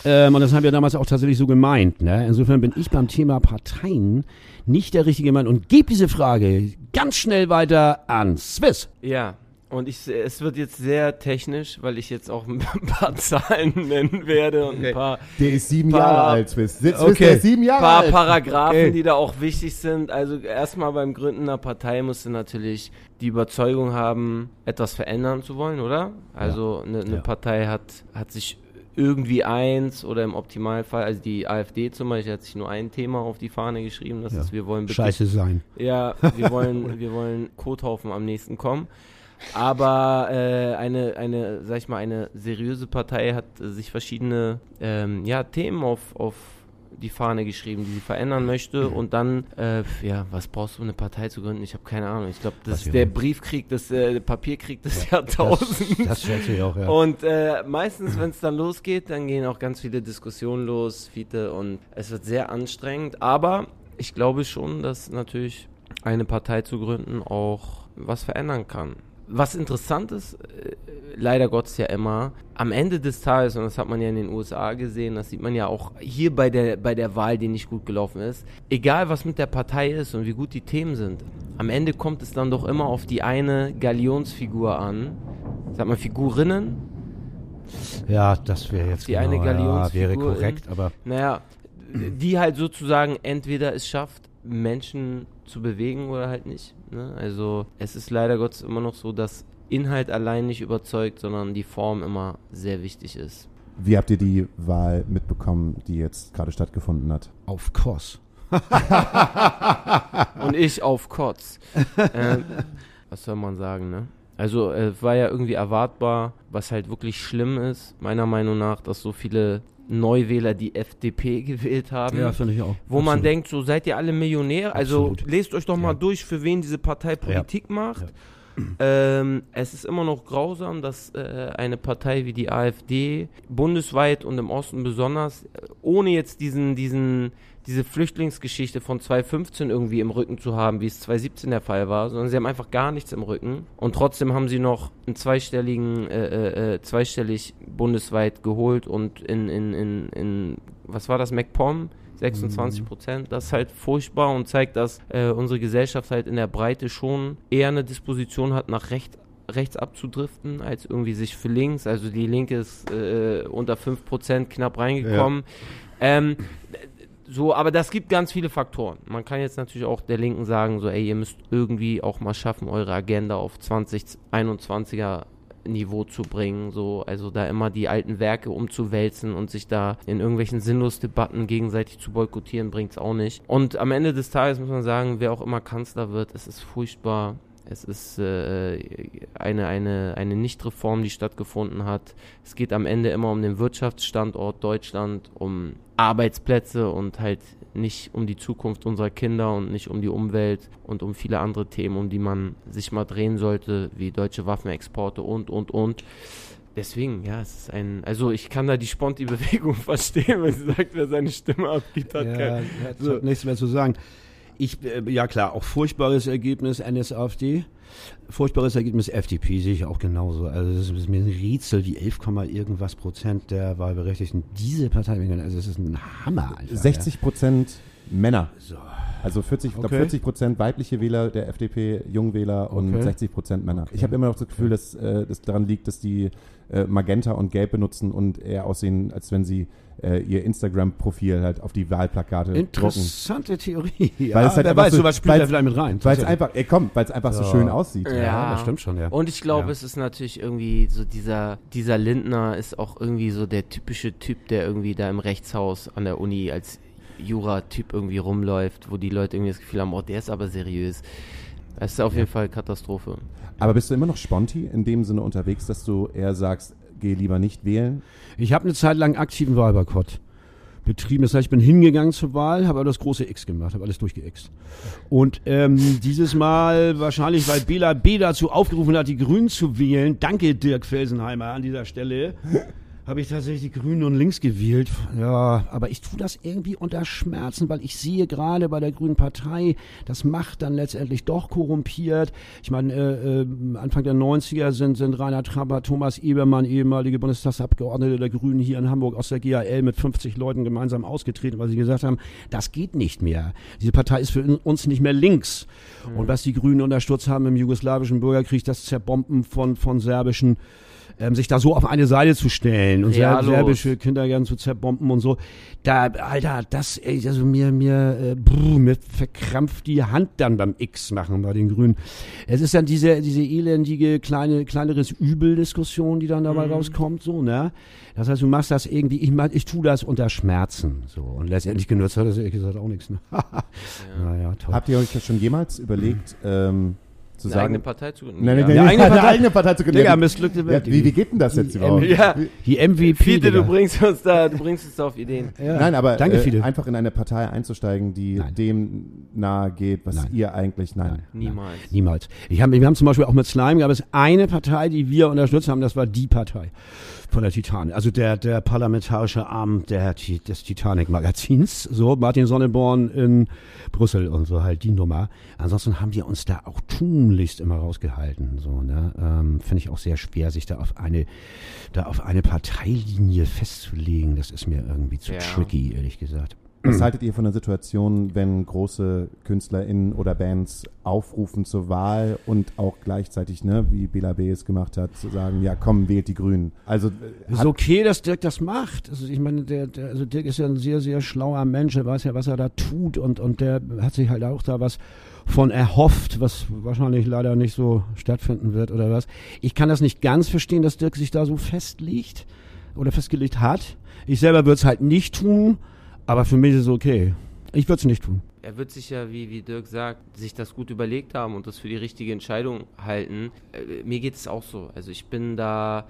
Ähm, und das haben wir damals auch tatsächlich so gemeint. Ne? Insofern bin ich beim Thema Parteien nicht der richtige Mann und gebe diese Frage ganz schnell weiter an Swiss. Ja, und ich, es wird jetzt sehr technisch, weil ich jetzt auch ein paar Zahlen nennen werde und ein paar, Der ist sieben Paar- Jahre alt, Swiss. Swiss, Okay. der ist sieben Jahre paar alt. Paragraphen, Okay. die da auch wichtig sind. Also erstmal beim Gründen einer Partei musst du natürlich die Überzeugung haben, etwas verändern zu wollen, oder? Also eine, eine Ja. Partei hat, hat sich irgendwie eins oder im Optimalfall, also die AfD zum Beispiel hat sich nur ein Thema auf die Fahne geschrieben, das Ja. ist, wir wollen bitte Scheiße sein. Ja, wir wollen, wir wollen Kothaufen am nächsten kommen. Aber äh, eine, eine, sag ich mal, eine seriöse Partei hat äh, sich verschiedene ähm, ja, Themen auf, auf die Fahne geschrieben, die sie verändern möchte. Und dann, äh, ja, was brauchst du, um eine Partei zu gründen? Ich habe keine Ahnung. Ich glaube, das Was ist der. Briefkrieg, das äh, Papierkrieg des Jahrtausends. Das, das ich auch, ja. Und äh, meistens, wenn es dann losgeht, dann gehen auch ganz viele Diskussionen los, Fiete, und es wird sehr anstrengend. Aber ich glaube schon, dass natürlich eine Partei zu gründen auch was verändern kann. Was interessant ist, äh, leider Gottes ja immer, am Ende des Tages, und das hat man ja in den USA gesehen, das sieht man ja auch hier bei der, bei der Wahl, die nicht gut gelaufen ist, egal was mit der Partei ist und wie gut die Themen sind, am Ende kommt es dann doch immer auf die eine Galionsfigur an. Sag mal, Figurinnen, ja, das wäre jetzt Die eine genau, ja, Galionsfigur wäre in- korrekt, aber Naja, die halt sozusagen entweder es schafft, Menschen zu bewegen oder halt nicht. Ne? Also es ist leider Gottes immer noch so, dass Inhalt allein nicht überzeugt, sondern die Form immer sehr wichtig ist. Wie habt ihr die Wahl mitbekommen, die jetzt gerade stattgefunden hat? auf Kurs. Und ich auf Kotz. ähm, was soll man sagen, ne? Also äh, war ja irgendwie erwartbar, was halt wirklich schlimm ist, meiner Meinung nach, dass so viele Neuwähler die FDP gewählt haben. Ja, finde ich auch. Wo man Absolut. denkt, so seid ihr alle Millionäre. Also Absolut. lest euch doch mal Ja. durch, für wen diese Partei Politik macht. Ähm, es ist immer noch grausam, dass äh, eine Partei wie die AfD bundesweit und im Osten besonders, äh, ohne jetzt diesen, diesen, diese Flüchtlingsgeschichte von 2015 irgendwie im Rücken zu haben, wie es 2017 der Fall war, sondern sie haben einfach gar nichts im Rücken. Und trotzdem haben sie noch einen zweistelligen, äh, äh, äh, zweistellig bundesweit geholt und in, in, in, in was war das, MacPom? 26 Prozent, das ist halt furchtbar und zeigt, dass äh, unsere Gesellschaft halt in der Breite schon eher eine Disposition hat, nach rechts rechts abzudriften, als irgendwie sich für links. Also die Linke ist äh, unter 5% knapp reingekommen. Ähm, so, aber das gibt ganz viele Faktoren. Man kann jetzt natürlich auch der Linken sagen, so, ey, ihr müsst irgendwie auch mal schaffen, eure Agenda auf 2021er Niveau zu bringen, so, also da immer die alten Werke umzuwälzen und sich da in irgendwelchen sinnlos Debatten gegenseitig zu boykottieren, bringt's auch nicht. Und am Ende des Tages muss man sagen, wer auch immer Kanzler wird, es ist furchtbar. Es ist äh, eine, eine, eine Nichtreform, die stattgefunden hat. Es geht am Ende immer um den Wirtschaftsstandort Deutschland, um Arbeitsplätze und halt nicht um die Zukunft unserer Kinder und nicht um die Umwelt und um viele andere Themen, um die man sich mal drehen sollte, wie deutsche Waffenexporte und, und, und. Deswegen, ja, es ist ein, also ich kann da die Sponti-Bewegung verstehen, wenn sie sagt, wer seine Stimme abgibt, hat Ja, kein, so. nichts mehr zu sagen. Ich, äh, ja klar, auch furchtbares Ergebnis NSAFD. Furchtbares Ergebnis FDP sehe ich auch genauso. Also das ist mir ein Rätsel, die 11, Komma irgendwas Prozent der Wahlberechtigten diese Partei, also das ist ein Hammer. Alter, 60 Prozent Männer. So. Also 40, ich glaub, Okay. 40 Prozent weibliche Wähler der FDP, Jungwähler und Okay. 60 Prozent Männer. Ich habe immer noch das Gefühl, dass äh, das daran liegt, dass die äh, Magenta und Gelb benutzen und eher aussehen, als wenn sie äh, ihr Instagram-Profil halt auf die Wahlplakate drucken. Interessante Theorie. Ja, Weil es halt wer einfach weiß, so- sowas spielt da vielleicht mit rein. Weil es einfach, ey, komm, weil es einfach so Ja. schön aussieht. Ja. das stimmt schon, ja. Und ich glaube, Ja. es ist natürlich irgendwie so dieser, dieser Lindner ist auch irgendwie so der typische Typ, der irgendwie da im Rechtshaus an der Uni als Jura-Typ irgendwie rumläuft, wo die Leute irgendwie das Gefühl haben, oh, der ist aber seriös. Das ist auf jeden Fall Katastrophe. Aber bist du immer noch Sponti in dem Sinne unterwegs, dass du eher sagst, geh lieber nicht wählen? Ich habe eine Zeit lang aktiven Wahlboykott betrieben. Das heißt, ich bin hingegangen zur Wahl, habe aber das große X gemacht, habe alles durchgeixt. Und ähm, dieses Mal wahrscheinlich, weil Bela B. dazu aufgerufen hat, die Grünen zu wählen. Danke, Dirk Felsenheimer, an dieser Stelle. Habe ich tatsächlich die Grünen und links gewählt. Ja, aber ich tue das irgendwie unter Schmerzen, weil ich sehe gerade bei der Grünen Partei, das macht dann letztendlich doch korrumpiert. Ich meine, äh, äh, Anfang der 90er sind, sind Rainer Trapper, Thomas Ebermann, ehemalige Bundestagsabgeordnete der Grünen hier in Hamburg aus der GAL mit 50 Leuten gemeinsam ausgetreten, weil sie gesagt haben, das geht nicht mehr. Diese Partei ist für uns nicht mehr links. Und was die Grünen unterstützt haben im jugoslawischen Bürgerkrieg, das Zerbomben von, von serbischen ähm, sich da so auf eine Seite zu stellen und ser Realos. serbische Kindergärten zu zerbomben und so. Da, Alter, das, ey, also mir, mir, äh, brr, mir verkrampft die Hand dann beim X machen bei den Grünen. Es ist dann diese, diese elendige kleine, kleineres Übel-Diskussion, die dann dabei rauskommt, so, ne? Das heißt, du machst das irgendwie, ich mach, ich tu das unter Schmerzen, so. Und letztendlich genutzt hat das ehrlich gesagt auch nichts, ne? Naja, toll. Habt ihr euch das schon jemals überlegt, ähm, zu Eine sagen, eigene Partei zu gründen. Nein, ja. nein, Eine nein, eigene eine Partei- eigene Partei zu gründen. Digga, Ja, missglückte ja, wie, wie geht denn das jetzt überhaupt? Ja, Die MVP, Fiete, du bringst uns da, du bringst uns da auf Ideen. Ja. Nein, aber Danke, äh, einfach in eine Partei einzusteigen, die Nein. dem nahe geht, was Nein. ihr eigentlich, nein. Niemals. Niemals. Ich hab, wir haben zum Beispiel auch mit Slime, gab es eine Partei, die wir unterstützt haben, das war die Partei von der Titanic. Also der, der parlamentarische Arm der, des Titanic-Magazins. So, Martin Sonneborn in Brüssel und so halt die Nummer. Ansonsten haben wir uns da auch tunlichst immer rausgehalten. So, ne? ähm, Finde ich auch sehr schwer, sich da auf eine, da auf eine Parteilinie festzulegen. Das ist mir irgendwie zu Ja. tricky, ehrlich gesagt. Was haltet ihr von der Situation, wenn große KünstlerInnen oder Bands aufrufen zur Wahl und auch gleichzeitig, ne, wie Bela B. es gemacht hat, zu sagen, ja komm, wählt die Grünen. Also äh, ist okay, dass Dirk das macht. Also ich meine, der, der, also Dirk ist ja ein sehr, sehr schlauer Mensch, er weiß ja, was er da tut und, und der hat sich halt auch da was von erhofft, was wahrscheinlich leider nicht so stattfinden wird oder was. Ich kann das nicht ganz verstehen, dass Dirk sich da so festlegt oder festgelegt hat. Ich selber würde es halt nicht tun, aber für mich ist es okay. Ich würde es nicht tun. Er wird sich ja, wie, wie Dirk sagt, sich das gut überlegt haben und das für die richtige Entscheidung halten. Äh, mir geht es auch so. Also ich bin da.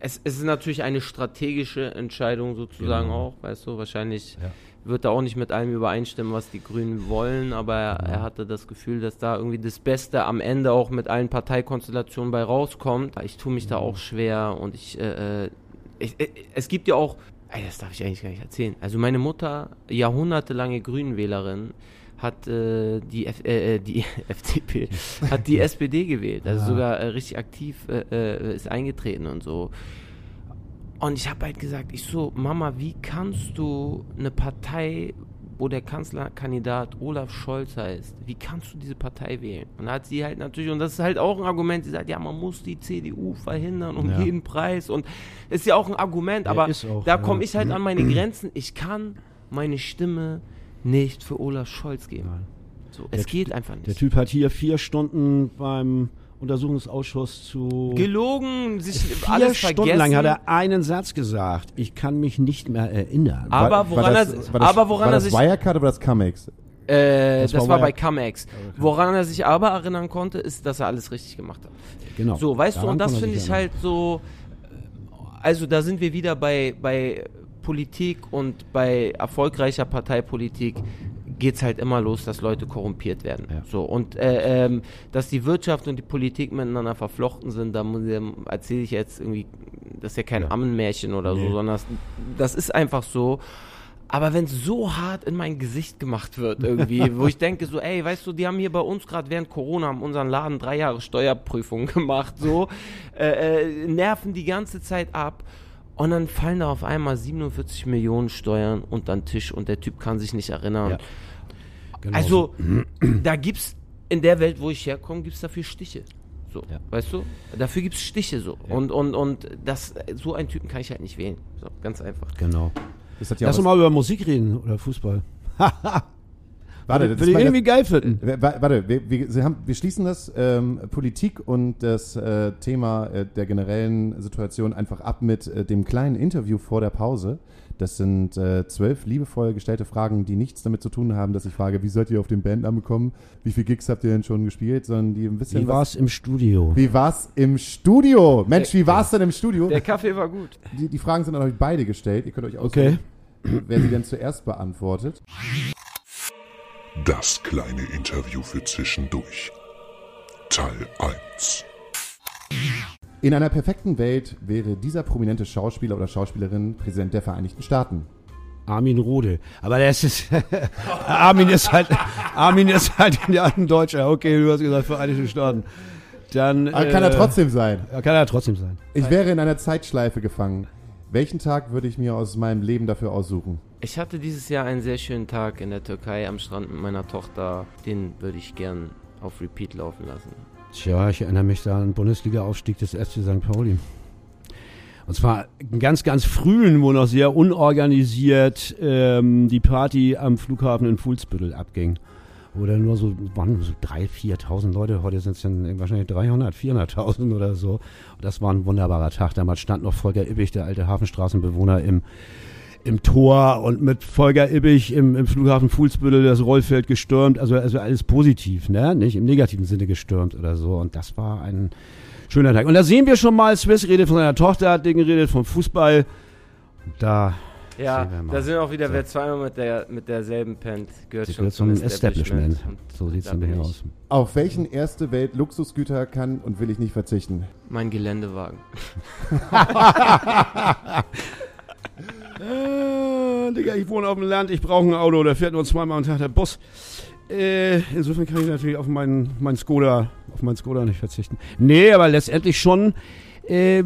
Es, es ist natürlich eine strategische Entscheidung sozusagen Genau. auch, weißt du. Wahrscheinlich Ja. wird er auch nicht mit allem übereinstimmen, was die Grünen wollen, aber er, er hatte das Gefühl, dass da irgendwie das Beste am Ende auch mit allen Parteikonstellationen bei rauskommt. Ich tue mich da auch schwer und ich, äh, äh, ich, äh, es gibt ja auch, das darf ich eigentlich gar nicht erzählen. Also meine Mutter, jahrhundertelange Grünenwählerin, hat äh, die, F äh, äh, die FDP, hat die SPD gewählt, also Ah. sogar äh, richtig aktiv äh, äh, ist eingetreten und so. Und ich habe halt gesagt, ich so, Mama, wie kannst du eine Partei, wo der Kanzlerkandidat Olaf Scholz heißt, wie kannst du diese Partei wählen? Und da hat sie halt natürlich, und das ist halt auch ein Argument, sie sagt, ja, man muss die CDU verhindern um Ja. jeden Preis. Und ist ja auch ein Argument, Ja, aber auch, da ja. komme ich halt an meine Grenzen. Ich kann meine Stimme nicht für Olaf Scholz geben. So, es geht einfach nicht. Der Typ hat hier vier Stunden beim Untersuchungsausschuss zu Gelogen, sich vier alles Stunden vergessen. lang hat er einen Satz gesagt. Ich kann mich nicht mehr erinnern. Aber war, woran war das, er- war das, aber woran war er sich- Wirecard oder das Comex? Äh, Das das, war war, bei- Camex. Woran er sich aber erinnern konnte, ist, dass er alles richtig gemacht hat. genau. So, weißt du, Daran und das finde ich erinnern. halt so. äh, Also, da sind wir wieder bei, bei Politik und bei erfolgreicher Parteipolitik geht's halt immer los, dass Leute korrumpiert werden. Ja. So und äh, ähm, dass die Wirtschaft und die Politik miteinander verflochten sind, da muss ich- erzähle ich jetzt irgendwie, das ist ja kein Ammenmärchen oder so, sondern das, das ist einfach so. Aber wenn es so hart in mein Gesicht gemacht wird irgendwie, wo ich denke so, ey, weißt du, die haben hier bei uns gerade während Corona haben unseren Laden drei Jahre Steuerprüfung gemacht, so, äh, äh, nerven die ganze Zeit ab. Und dann fallen da auf einmal 47 Millionen Steuern unter den Tisch und der Typ kann sich nicht erinnern. Ja. Genau Also, da gibt's in der Welt, wo ich herkomme, gibt's dafür Stiche. So, Ja. weißt du? Dafür gibt's Stiche so. Und, und, und das, so einen Typen kann ich halt nicht wählen. So, ganz einfach. Genau. Das hat ja Lass uns mal über Musik reden oder Fußball. Warte, das Würde ist ich irgendwie geil finden. Wa- Warte, wir, wir, Sie haben, wir schließen das ähm, Politik und das äh, Thema äh, der generellen Situation einfach ab mit äh, dem kleinen Interview vor der Pause. Das sind äh, zwölf liebevoll gestellte Fragen, die nichts damit zu tun haben, dass ich frage, wie seid ihr auf den Bandnamen gekommen? Wie viele Gigs habt ihr denn schon gespielt? Sondern die ein bisschen Wie was- war's im Studio? Wie war's im Studio? Mensch, wie war's denn im Studio? Der Kaffee war gut. Die, die Fragen sind an euch beide gestellt. Ihr könnt euch Okay. aussuchen, wer sie denn zuerst beantwortet. Das kleine Interview für zwischendurch. Teil 1. In einer perfekten Welt wäre dieser prominente Schauspieler oder Schauspielerin Präsident der Vereinigten Staaten. Armin Rode. Aber das ist, Armin ist halt, Armin ist halt ja, ein Deutscher. Okay, du hast gesagt Vereinigte Staaten. Dann, Aber kann er äh, trotzdem sein. Kann er trotzdem sein. Ich wäre in einer Zeitschleife gefangen. Welchen Tag würde ich mir aus meinem Leben dafür aussuchen? Ich hatte dieses Jahr einen sehr schönen Tag in der Türkei am Strand mit meiner Tochter. Den würde ich gern auf Repeat laufen lassen. Tja, ich erinnere mich da an den Bundesliga-Aufstieg des FC St. Pauli. Und zwar ganz, ganz frühen, wo noch sehr unorganisiert ähm, die Party am Flughafen in Fuhlsbüttel abging. Dann nur so, waren so 3.000, 4.000 Leute, heute sind es dann wahrscheinlich 300, 400.000 oder so. Und das war ein wunderbarer Tag. Damals stand noch Volker Ibbig, der alte Hafenstraßenbewohner, im, im Tor und mit Volker Ibbig im, im Flughafen Fuhlsbüttel das Rollfeld gestürmt. Also, also alles positiv, ne? Nicht im negativen Sinne gestürmt oder so. Und das war ein schöner Tag. Und da sehen wir schon mal, Swiss redet von seiner Tochter, hat Ding redet vom Fußball. Da Ja, Sehen wir mal. da sind wir auch wieder, So. wer zweimal mit, der, mit derselben pennt, gehört das schon zum Establishment. Und So sieht's da nämlich aus. Auf welchen erste Welt Luxusgüter kann und will ich nicht verzichten? Mein Geländewagen. Äh, Digga, ich wohne auf dem Land, ich brauche ein Auto, da fährt nur zweimal am Tag der Bus. Äh, insofern kann ich natürlich auf meinen mein Skoda, auf meinen Skoda nicht verzichten. Nee, aber letztendlich schon äh,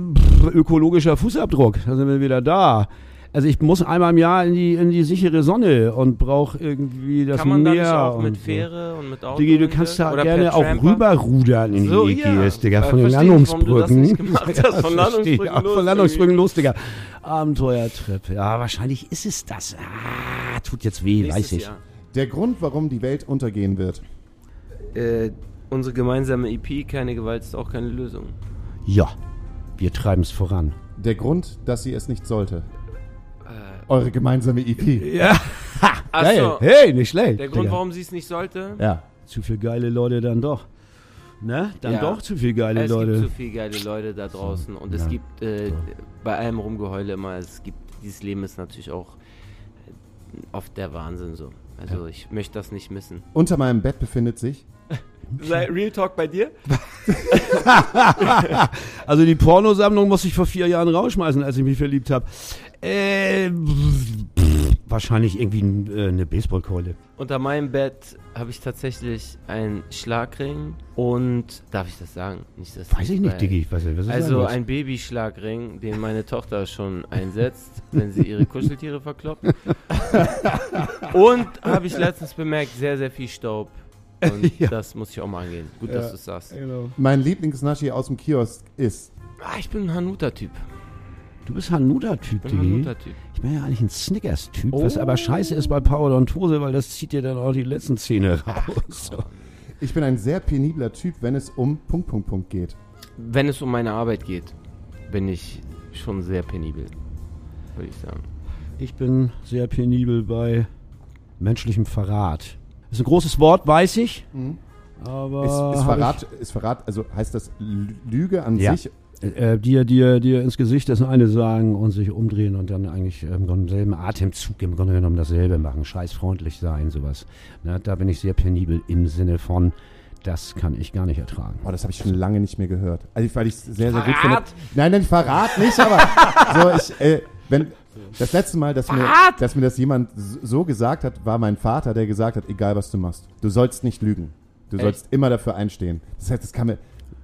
ökologischer Fußabdruck. Da sind wir wieder da. Also ich muss einmal im Jahr in die, in die sichere Sonne und brauche irgendwie das Kann man da Meer. nicht auch mit und. Auch und mit Auto? Digi, du kannst da Oder gerne per auch rüberrudern in So, die ja. EGS, Digga, Äh, von den du das Landungsbrücken. Von Landungsbrücken los, Von Landungsbrücken los, Digga. Abenteuertrip. Ja, wahrscheinlich ist es das. Ah, tut jetzt weh, Nächstes weiß ich. Jahr. Der Grund, warum die Welt untergehen wird. Äh, unsere gemeinsame EP, keine Gewalt ist auch keine Lösung. Ja, wir treiben es voran. Der Grund, dass sie es nicht sollte. Eure gemeinsame EP. Ja, Ach geil. so, Hey, nicht schlecht. der Grund, Digga. warum sie es nicht sollte? Ja. Zu viel geile Leute dann doch. Ne? Dann Ja. doch zu viel geile es Leute. gibt zu viele geile Leute da draußen und es Ja. gibt äh, So. bei allem Rumgeheule immer, es gibt, dieses Leben ist natürlich auch äh, oft der Wahnsinn so. Also ich möchte das nicht missen. Unter meinem Bett befindet sich. Real Talk bei dir? Also die Pornosammlung muss ich vor vier Jahren rausschmeißen, als ich mich verliebt habe. Äh, pff, wahrscheinlich irgendwie äh, eine Baseballkeule. Unter meinem Bett habe ich tatsächlich einen Schlagring und darf ich das sagen? Nicht, dass Weiß ich nicht, Diggi. Ich weiß nicht, was ist Also ein Babyschlagring, den meine Tochter schon einsetzt, wenn sie ihre Kuscheltiere verkloppt. Und habe ich letztens bemerkt, sehr, sehr viel Staub. Und Ja. das muss ich auch mal angehen. Gut, dass du es sagst. Genau. Mein Lieblingsnaschi aus dem Kiosk ist. Ah, ich bin ein Hanuta-Typ. Du bist Hanuta-Typ, Ich bin. Hanuta-Typ. Ich bin ja eigentlich ein Snickers-Typ, was Oh. aber scheiße ist bei Parodontose, weil das zieht dir dann auch die letzten Zähne raus. So. Ich bin ein sehr penibler Typ, wenn es um Punkt, Punkt, Punkt geht. Wenn es um meine Arbeit geht, bin ich schon sehr penibel, würde ich sagen. Ich bin sehr penibel bei menschlichem Verrat. Ist ein großes Wort, weiß ich. Aber Ist, ist, Verrat, ist Verrat, also heißt das Lü- Lüge an Ja. sich? Ich, äh, dir, dir, dir ins Gesicht das eine sagen und sich umdrehen und dann eigentlich im Grunde im selben Atemzug im Grunde genommen dasselbe machen. Scheißfreundlich sein, sowas. Ne, da bin ich sehr penibel im Sinne von, das kann ich gar nicht ertragen. Oh, das habe ich schon lange nicht mehr gehört. Also, weil ich es sehr, sehr gut finde. Verrat? Nein, nein, Verrat nicht, aber so, ich, äh, wenn, Das letzte Mal, dass mir, dass mir das jemand so gesagt hat, war mein Vater, der gesagt hat, egal was du machst, du sollst nicht lügen. Du sollst immer dafür einstehen. Das heißt, das kann mir,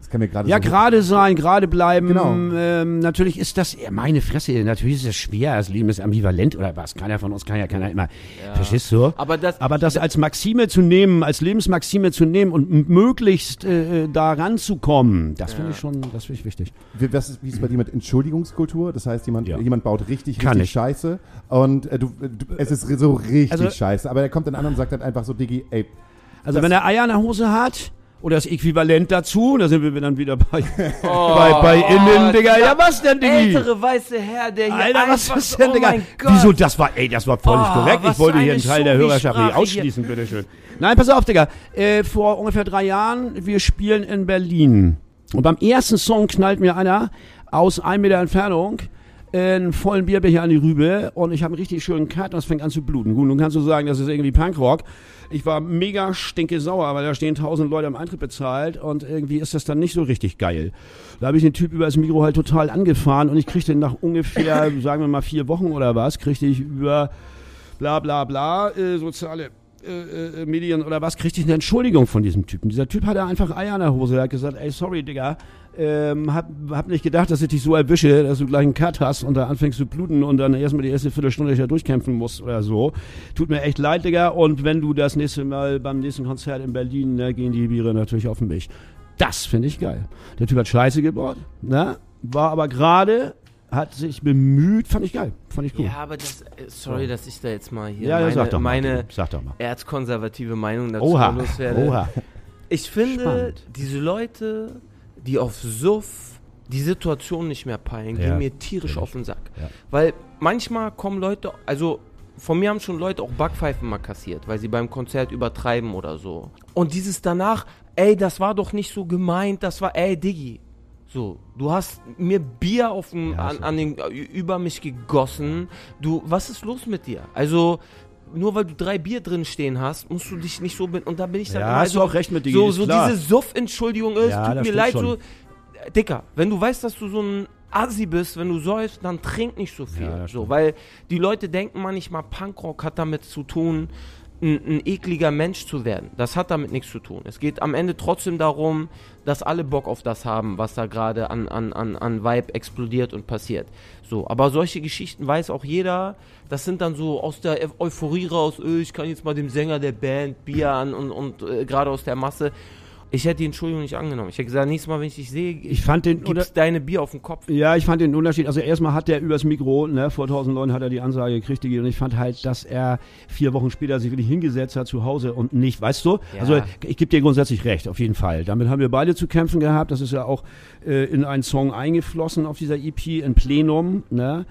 das kann mir gerade Ja, so gerade sein, gerade bleiben. Genau. Ähm, natürlich ist das, ja, meine Fresse, natürlich ist das schwer. Das Leben ist ambivalent oder was. Keiner von uns kann ja, keiner immer. Verstehst du? Aber das- Aber das als Maxime zu nehmen, als Lebensmaxime zu nehmen und möglichst äh, da ranzukommen, das finde ich schon, das finde ich wichtig. Wie, was ist, wie ist es bei dir mit Entschuldigungskultur? Das heißt, jemand, Ja. jemand baut richtig, Kann richtig ich. Scheiße und äh, du, du, es ist so richtig Also- scheiße. Aber er kommt dann an und sagt dann einfach so, Diggi, ey, Also Das- wenn er Eier in der Hose hat, oder das Äquivalent dazu, da sind wir dann wieder bei, Oh, bei, bei innen, Digga. Ja, was denn, Diggi? Ältere weiße Herr, der hier Alter, was ist denn, oh Digga? Gott. Wieso, das war, ey, das war völlig Oh, korrekt. Ich wollte hier eine einen Teil der Hörerschaft nicht ausschließen, bitteschön. Nein, pass auf, Digga. Äh, vor ungefähr drei Jahren, wir spielen in Berlin. Und beim ersten Song knallt mir einer aus einem Meter Entfernung einen vollen Bierbecher an die Rübe und ich habe einen richtig schönen Cut und es fängt an zu bluten. Gut, nun kannst du sagen, das ist irgendwie Punkrock. Ich war mega stinke sauer, weil da stehen tausend Leute am Eintritt bezahlt und irgendwie ist das dann nicht so richtig geil. Da habe ich den Typ über das Mikro halt total angefahren und ich kriegte nach ungefähr, sagen wir mal vier Wochen oder was, kriegte ich über bla bla bla, äh, soziale äh, äh, Medien oder was, kriegte ich eine Entschuldigung von diesem Typen. Dieser Typ hatte einfach Eier in der Hose. Er hat gesagt, ey, sorry, Digga, ähm, hab, hab nicht gedacht, dass ich dich so erwische, dass du gleich einen Cut hast und da anfängst zu bluten und dann erstmal die erste Viertelstunde da durchkämpfen musst oder so. Tut mir echt leid, Digga. Und wenn du das nächste Mal beim nächsten Konzert in Berlin, ne, gehen die Biere natürlich auf mich. Das finde ich geil. Der Typ hat Scheiße gebaut, ne? War aber gerade, hat sich bemüht, fand ich geil. Fand ich cool. Ja, aber das, äh, sorry, dass ich da jetzt mal hier Ja, meine, sag doch mal. meine sag doch mal. erzkonservative Meinung dazu Oha, loswerde. oha. Ich finde, Spannend. diese Leute, die auf Suff die Situation nicht mehr peilen, Ja, gehen mir tierisch auf den Sack. Ja. Weil manchmal kommen Leute, also von mir haben schon Leute auch Backpfeifen mal kassiert, weil sie beim Konzert übertreiben oder so. Und dieses danach, ey, das war doch nicht so gemeint, das war, ey, Diggi. So, du hast mir Bier auf den, Ja, an, an den, über mich gegossen. Du, was ist los mit dir? Also, nur weil du drei Bier drin stehen hast, musst du dich nicht so und da bin ich dann Ja, hast so, du auch recht mit, Diggi, so, ist so klar. diese Suff-Entschuldigung ist, Ja, tut mir leid, schon. so, äh, Dicker, wenn du weißt, dass du so ein Assi bist, wenn du säufst, dann trink nicht so viel. Ja, so, weil die Leute denken manchmal, Punkrock hat damit zu tun, ein, ein ekliger Mensch zu werden. Das hat damit nichts zu tun. Es geht am Ende trotzdem darum, dass alle Bock auf das haben, was da gerade an, an, an, an Vibe explodiert und passiert. So, aber solche Geschichten weiß auch jeder. Das sind dann so aus der Eu- Euphorie raus, öh, ich kann jetzt mal dem Sänger der Band Bier an und, und äh, gerade aus der Masse. Ich hätte die Entschuldigung nicht angenommen. Ich hätte gesagt, nächstes Mal, wenn ich dich sehe, Ich fand den, gibst deine Bier auf den Kopf. ja, ich fand den Unterschied, also erstmal hat der übers Mikro, ne, vor tausend Leuten hat er die Ansage gekriegt, und ich fand halt, dass er vier Wochen später sich wirklich hingesetzt hat zu Hause und nicht, weißt du? Ja. Also, ich gebe dir grundsätzlich recht, auf jeden Fall. Damit haben wir beide zu kämpfen gehabt, das ist ja auch äh, in einen Song eingeflossen auf dieser EP, in Plenum, ne?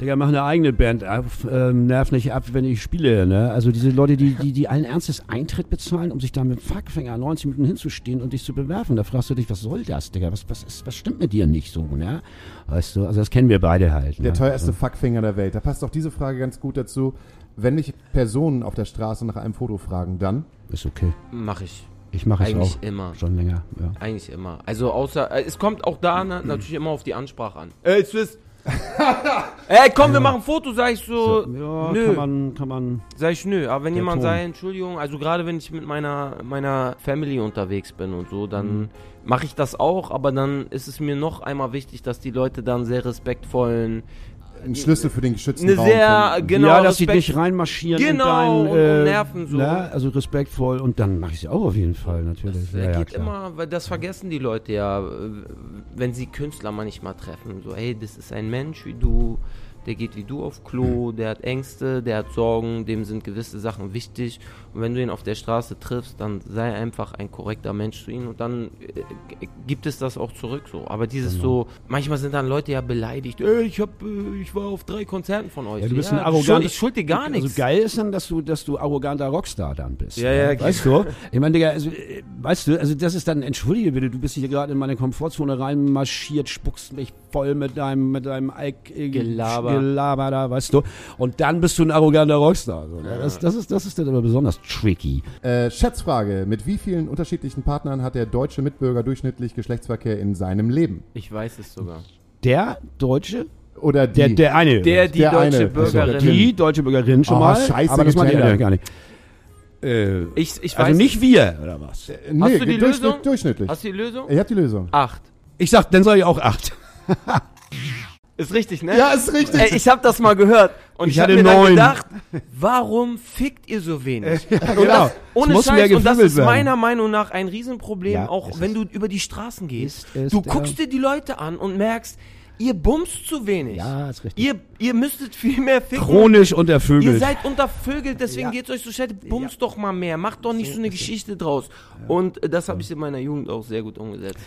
Digga, mach eine eigene Band auf, ähm, nerv nicht ab, wenn ich spiele, ne? Also diese Leute, die, die, die allen Ernstes Eintritt bezahlen, um sich da mit dem Fuckfinger 90 Minuten hinzustehen und dich zu bewerfen, da fragst du dich, was soll das, Digga? Was, was, ist, was stimmt mit dir nicht so, ne? Weißt du, also das kennen wir beide halt. Der ne? teuerste Fuckfinger der Welt. Da passt auch diese Frage ganz gut dazu. Wenn mich Personen auf der Straße nach einem Foto fragen, dann Ist okay. Mach ich. Ich mache es Eigentlich auch immer. schon länger, ja. Eigentlich immer. Also außer, äh, es kommt auch da na, natürlich immer auf die Ansprache an. Ey, Swiss. Ey, komm, wir machen ein Foto, sag ich so. Ja, nö. kann man, kann man, Sag ich nö, aber wenn jemand sagt, Entschuldigung, also gerade wenn ich mit meiner meiner Family unterwegs bin und so, Mhm. dann mache ich das auch, aber dann ist es mir noch einmal wichtig, dass die Leute dann sehr respektvollen, ein Schlüssel für den geschützten eine Raum. sehr genau ja, dass sie Respekt- nicht reinmarschieren Genau, und- dein, und äh, nerven so. Ne? Also respektvoll und dann mache ich sie auch auf jeden Fall, natürlich. Das ja, ja, geht klar. immer, weil das vergessen die Leute ja, äh, wenn sie Künstler manchmal treffen. So, hey, das ist ein Mensch wie du, der geht wie du auf Klo, der hat Ängste, der hat Sorgen, dem sind gewisse Sachen wichtig. Und wenn du ihn auf der Straße triffst, dann sei einfach ein korrekter Mensch zu ihm und dann äh, g- gibt es das auch zurück so. Aber dieses Genau. so, manchmal sind dann Leute ja beleidigt, ey, ich hab, äh, ich war auf drei Konzerten von euch. Ja, du bist ja, ein arrogantes. Schuld, ich schuld dir gar nichts. Also geil ist dann, dass du, dass du arroganter Rockstar dann bist. Ja, ne? ja, Weißt du? Ich meine, Digga, also, äh, weißt du, also das ist dann, entschuldige bitte, du bist hier gerade in meine Komfortzone reinmarschiert, spuckst mich voll mit deinem, mit deinem äh, Gelaber. Gelaber da, weißt du? Und dann bist du ein arroganter Rockstar. So, ne? das, das, ist, das ist dann aber besonders tricky. Äh, Schätzfrage. Mit wie vielen unterschiedlichen Partnern hat der deutsche Mitbürger durchschnittlich Geschlechtsverkehr in seinem Leben? Ich weiß es sogar. Der Deutsche Oder die. Der, der eine. Der, die Der deutsche eine. Bürgerin. Die deutsche Bürgerin schon Oh, mal. scheiße aber das meinte er gar nicht. Äh, Ich, ich also weiß nicht wir, oder was? Äh, nee, Hast du die durchschnitt, Lösung? durchschnittlich. Hast du die Lösung? Ich hab die Lösung. Acht. Ich sag, dann soll ich auch acht. Ist richtig, ne? Ja, ist richtig. Ey, ich hab das mal gehört und Ich ich, hab hatte mir dann neun. gedacht, warum fickt ihr so wenig? Und genau. das, ohne Es mehr Scheiß, und das ist werden. meiner Meinung nach ein Riesenproblem, Ja, auch ist wenn es. du über die Straßen gehst. Ist es, du ja. guckst dir die Leute an und merkst, ihr bumst zu wenig. Ja, ist richtig. Ihr, ihr müsstet viel mehr ficken. Chronisch Ihr untervögelt. seid untervögelt, deswegen Ja. geht's euch so scheiße. Bums doch mal mehr, macht doch nicht so eine Geschichte draus. Und äh, das habe ich in meiner Jugend auch sehr gut umgesetzt.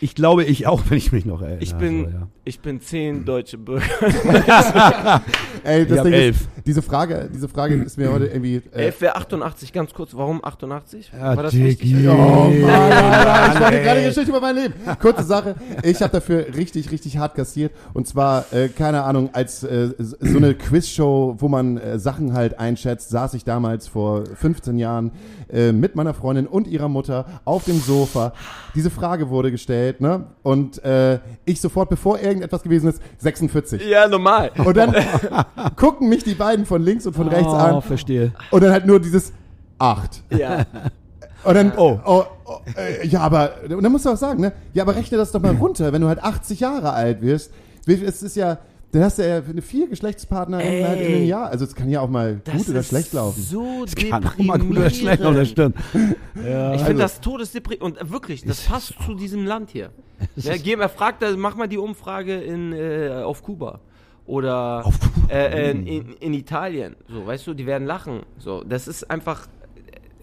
Ich glaube, ich auch, wenn ich mich noch erinnere. Ich bin, Also, ja. ich bin zehn deutsche Bürger. Ey, das Ich Ding elf. Ist, diese Frage, diese Frage ist mir heute irgendwie. Äh, 11 wäre 88, ganz kurz. Warum 88? Ja, War das Diggi. wichtig? Oh Mann, Alter, ich wollte gerade eine Geschichte über mein Leben. Kurze Sache, ich habe dafür richtig, richtig hart kassiert. Und zwar, äh, keine Ahnung, als äh, so eine Quizshow, wo man äh, Sachen halt einschätzt, saß ich damals vor 15 Jahren äh, mit meiner Freundin und ihrer Mutter auf dem Sofa. Diese Frage wurde gestellt, ne? Und äh, ich sofort, bevor irgendetwas gewesen ist, 46. Ja, normal. Und dann gucken mich die beiden von links und von rechts Oh, an. verstehe. Und dann halt nur dieses 8. Ja. Und dann, oh, oh, oh äh, ja, aber, und dann musst du auch sagen, ne? Ja, aber rechne das doch mal runter, wenn du halt 80 Jahre alt wirst. Es ist ja, dann hast du ja eine vier Geschlechtspartner in, halt in einem Ey. Jahr. Also es kann ja auch mal Das gut oder ist schlecht laufen. So Das kann auch mal gut oder schlecht laufen, das deprimierend. stimmt. Ja, Ich Also- finde das todesdeprimierend. Und äh, wirklich, das passt zu diesem Land hier. Ja, geh mal, frag da, mach mal die Umfrage in, äh, auf Kuba. Oder Auf Kuba? Äh, in, in, in Italien. So, weißt du, die werden lachen. So, das ist einfach.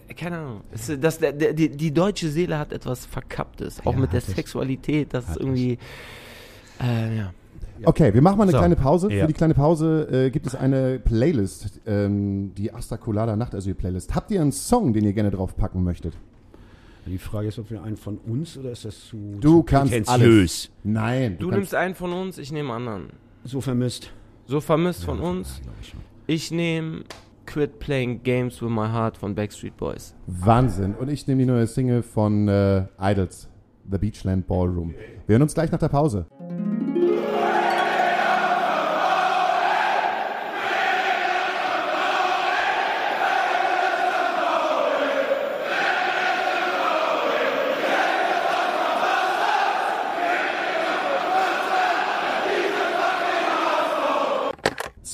äh, Keine Ahnung. Es ist- Das, der, der, die, die deutsche Seele hat etwas Verkapptes. Auch Ja, mit der es. Sexualität. Das ist es. irgendwie. Äh, ja. Okay, wir machen mal eine So. kleine Pause. Ja. Für die kleine Pause äh, gibt es eine Playlist, ähm, die Asta Colada Nachtasyl-Playlist. Habt ihr einen Song, den ihr gerne draufpacken möchtet? Die Frage ist, ob wir einen von uns oder ist das zu, Du zu kannst prätentiös? Nein. Du kannst, nimmst einen von uns, ich nehme anderen. So vermisst. So vermisst von uns. Ich nehme Quit Playing Games with My Heart von Backstreet Boys. Wahnsinn. Und ich nehme die neue Single von äh, Idols, The Beachland Ballroom. Wir hören uns gleich nach der Pause.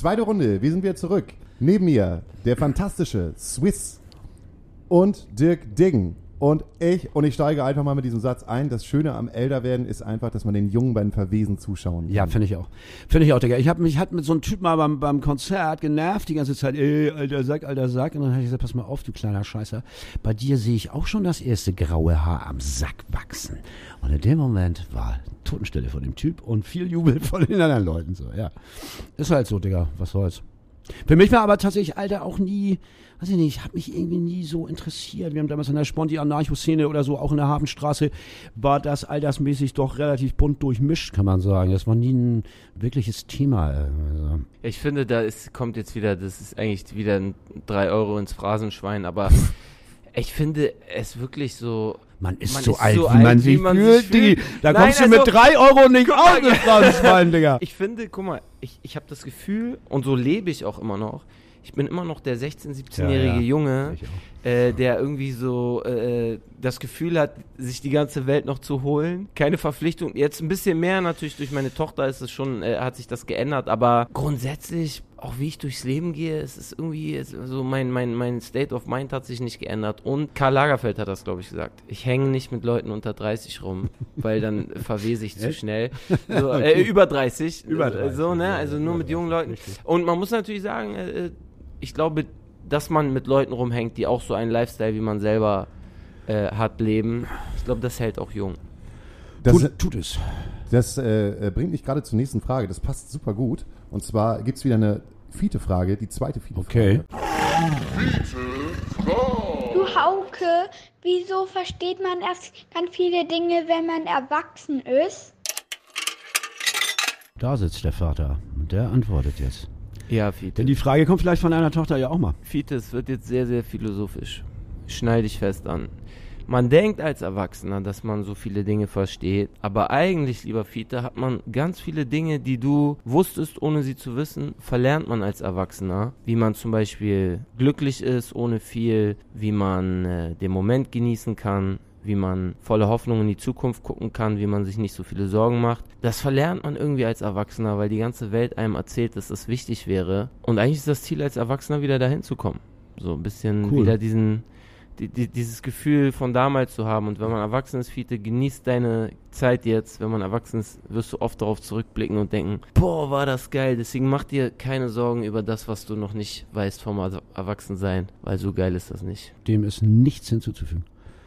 Zweite Runde, wir sind wieder zurück. Neben mir der fantastische Swiss und Dirk Diggen. Und ich, und ich steige einfach mal mit diesem Satz ein. Das Schöne am Älterwerden ist einfach, dass man den Jungen beim Verwesen zuschauen kann. Ja, finde ich auch. Finde ich auch, Digga. Ich habe mich hat mit so einem Typ mal beim, beim Konzert genervt die ganze Zeit. Ey, alter Sack, alter Sack. Und dann habe ich gesagt, pass mal auf, du kleiner Scheißer. Bei dir sehe ich auch schon das erste graue Haar am Sack wachsen. Und in dem Moment war Totenstille von dem Typ und viel Jubel von den anderen Leuten. So, ja. Ist halt so, Digga. Was soll's. Für mich war aber tatsächlich Alter auch nie, weiß ich nicht, hat mich irgendwie nie so interessiert. Wir haben damals in der Sponti-Anarcho-Szene oder so, auch in der Hafenstraße, war das altersmäßig doch relativ bunt durchmischt, kann man sagen. Das war nie ein wirkliches Thema. Also. Ich finde, da ist, kommt jetzt wieder, das ist eigentlich wieder ein 3 Euro ins Phrasenschwein, aber ich finde es wirklich so. Man ist Man so ist alt, so wie alt, man wie sich man fühlt. fühlt. Da Nein, kommst du also- mit drei Euro nicht Ja. das Phrasenschwein, Digga. Ich finde, guck mal, ich, ich habe das Gefühl, und so lebe ich auch immer noch, ich bin immer noch der 16-, 17-jährige Ja, ja. Junge, äh, der irgendwie so äh, das Gefühl hat, sich die ganze Welt noch zu holen. Keine Verpflichtung. Jetzt ein bisschen mehr natürlich durch meine Tochter ist es schon, äh, hat sich das geändert, aber grundsätzlich, auch wie ich durchs Leben gehe, es ist irgendwie, es, so mein, mein, mein State of Mind hat sich nicht geändert. Und Karl Lagerfeld hat das, glaube ich, gesagt. Ich hänge nicht mit Leuten unter 30 rum, weil dann verwese ich zu schnell. So, äh, über 30. Über Äh, 30, So, ne? Also nur mit jungen Leuten. richtig. Und man muss natürlich sagen, äh, ich glaube, dass man mit Leuten rumhängt, die auch so einen Lifestyle wie man selber äh, hat, leben. Ich glaube, das hält auch jung. Das, Tut, tut es. das äh, äh, bringt mich gerade zur nächsten Frage. Das passt super gut. Und zwar gibt es wieder eine Fiete-Frage, die zweite Fiete-Frage. Okay. Du Hauke, wieso versteht man erst ganz viele Dinge, wenn man erwachsen ist? Da sitzt der Vater und der antwortet jetzt. Ja, Fiete. Denn die Frage kommt vielleicht von deiner Tochter ja auch mal. Fiete, es wird jetzt sehr, sehr philosophisch. Schneide dich fest an. Man denkt als Erwachsener, dass man so viele Dinge versteht, aber eigentlich, lieber Fiete, hat man ganz viele Dinge, die du wusstest, ohne sie zu wissen, verlernt man als Erwachsener. Wie man zum Beispiel glücklich ist ohne viel, wie man äh, den Moment genießen kann, wie man voller Hoffnung in die Zukunft gucken kann, wie man sich nicht so viele Sorgen macht. Das verlernt man irgendwie als Erwachsener, weil die ganze Welt einem erzählt, dass das wichtig wäre. Und eigentlich ist das Ziel als Erwachsener wieder dahin zu kommen. So ein bisschen Cool. wieder diesen, die, die, dieses Gefühl von damals zu haben. Und wenn man erwachsen ist, Fiete, genießt deine Zeit jetzt. Wenn man erwachsen ist, wirst du oft darauf zurückblicken und denken, boah, war das geil. Deswegen mach dir keine Sorgen über das, was du noch nicht weißt vom Er- Erwachsensein, weil so geil ist das nicht. Dem ist nichts hinzuzufügen.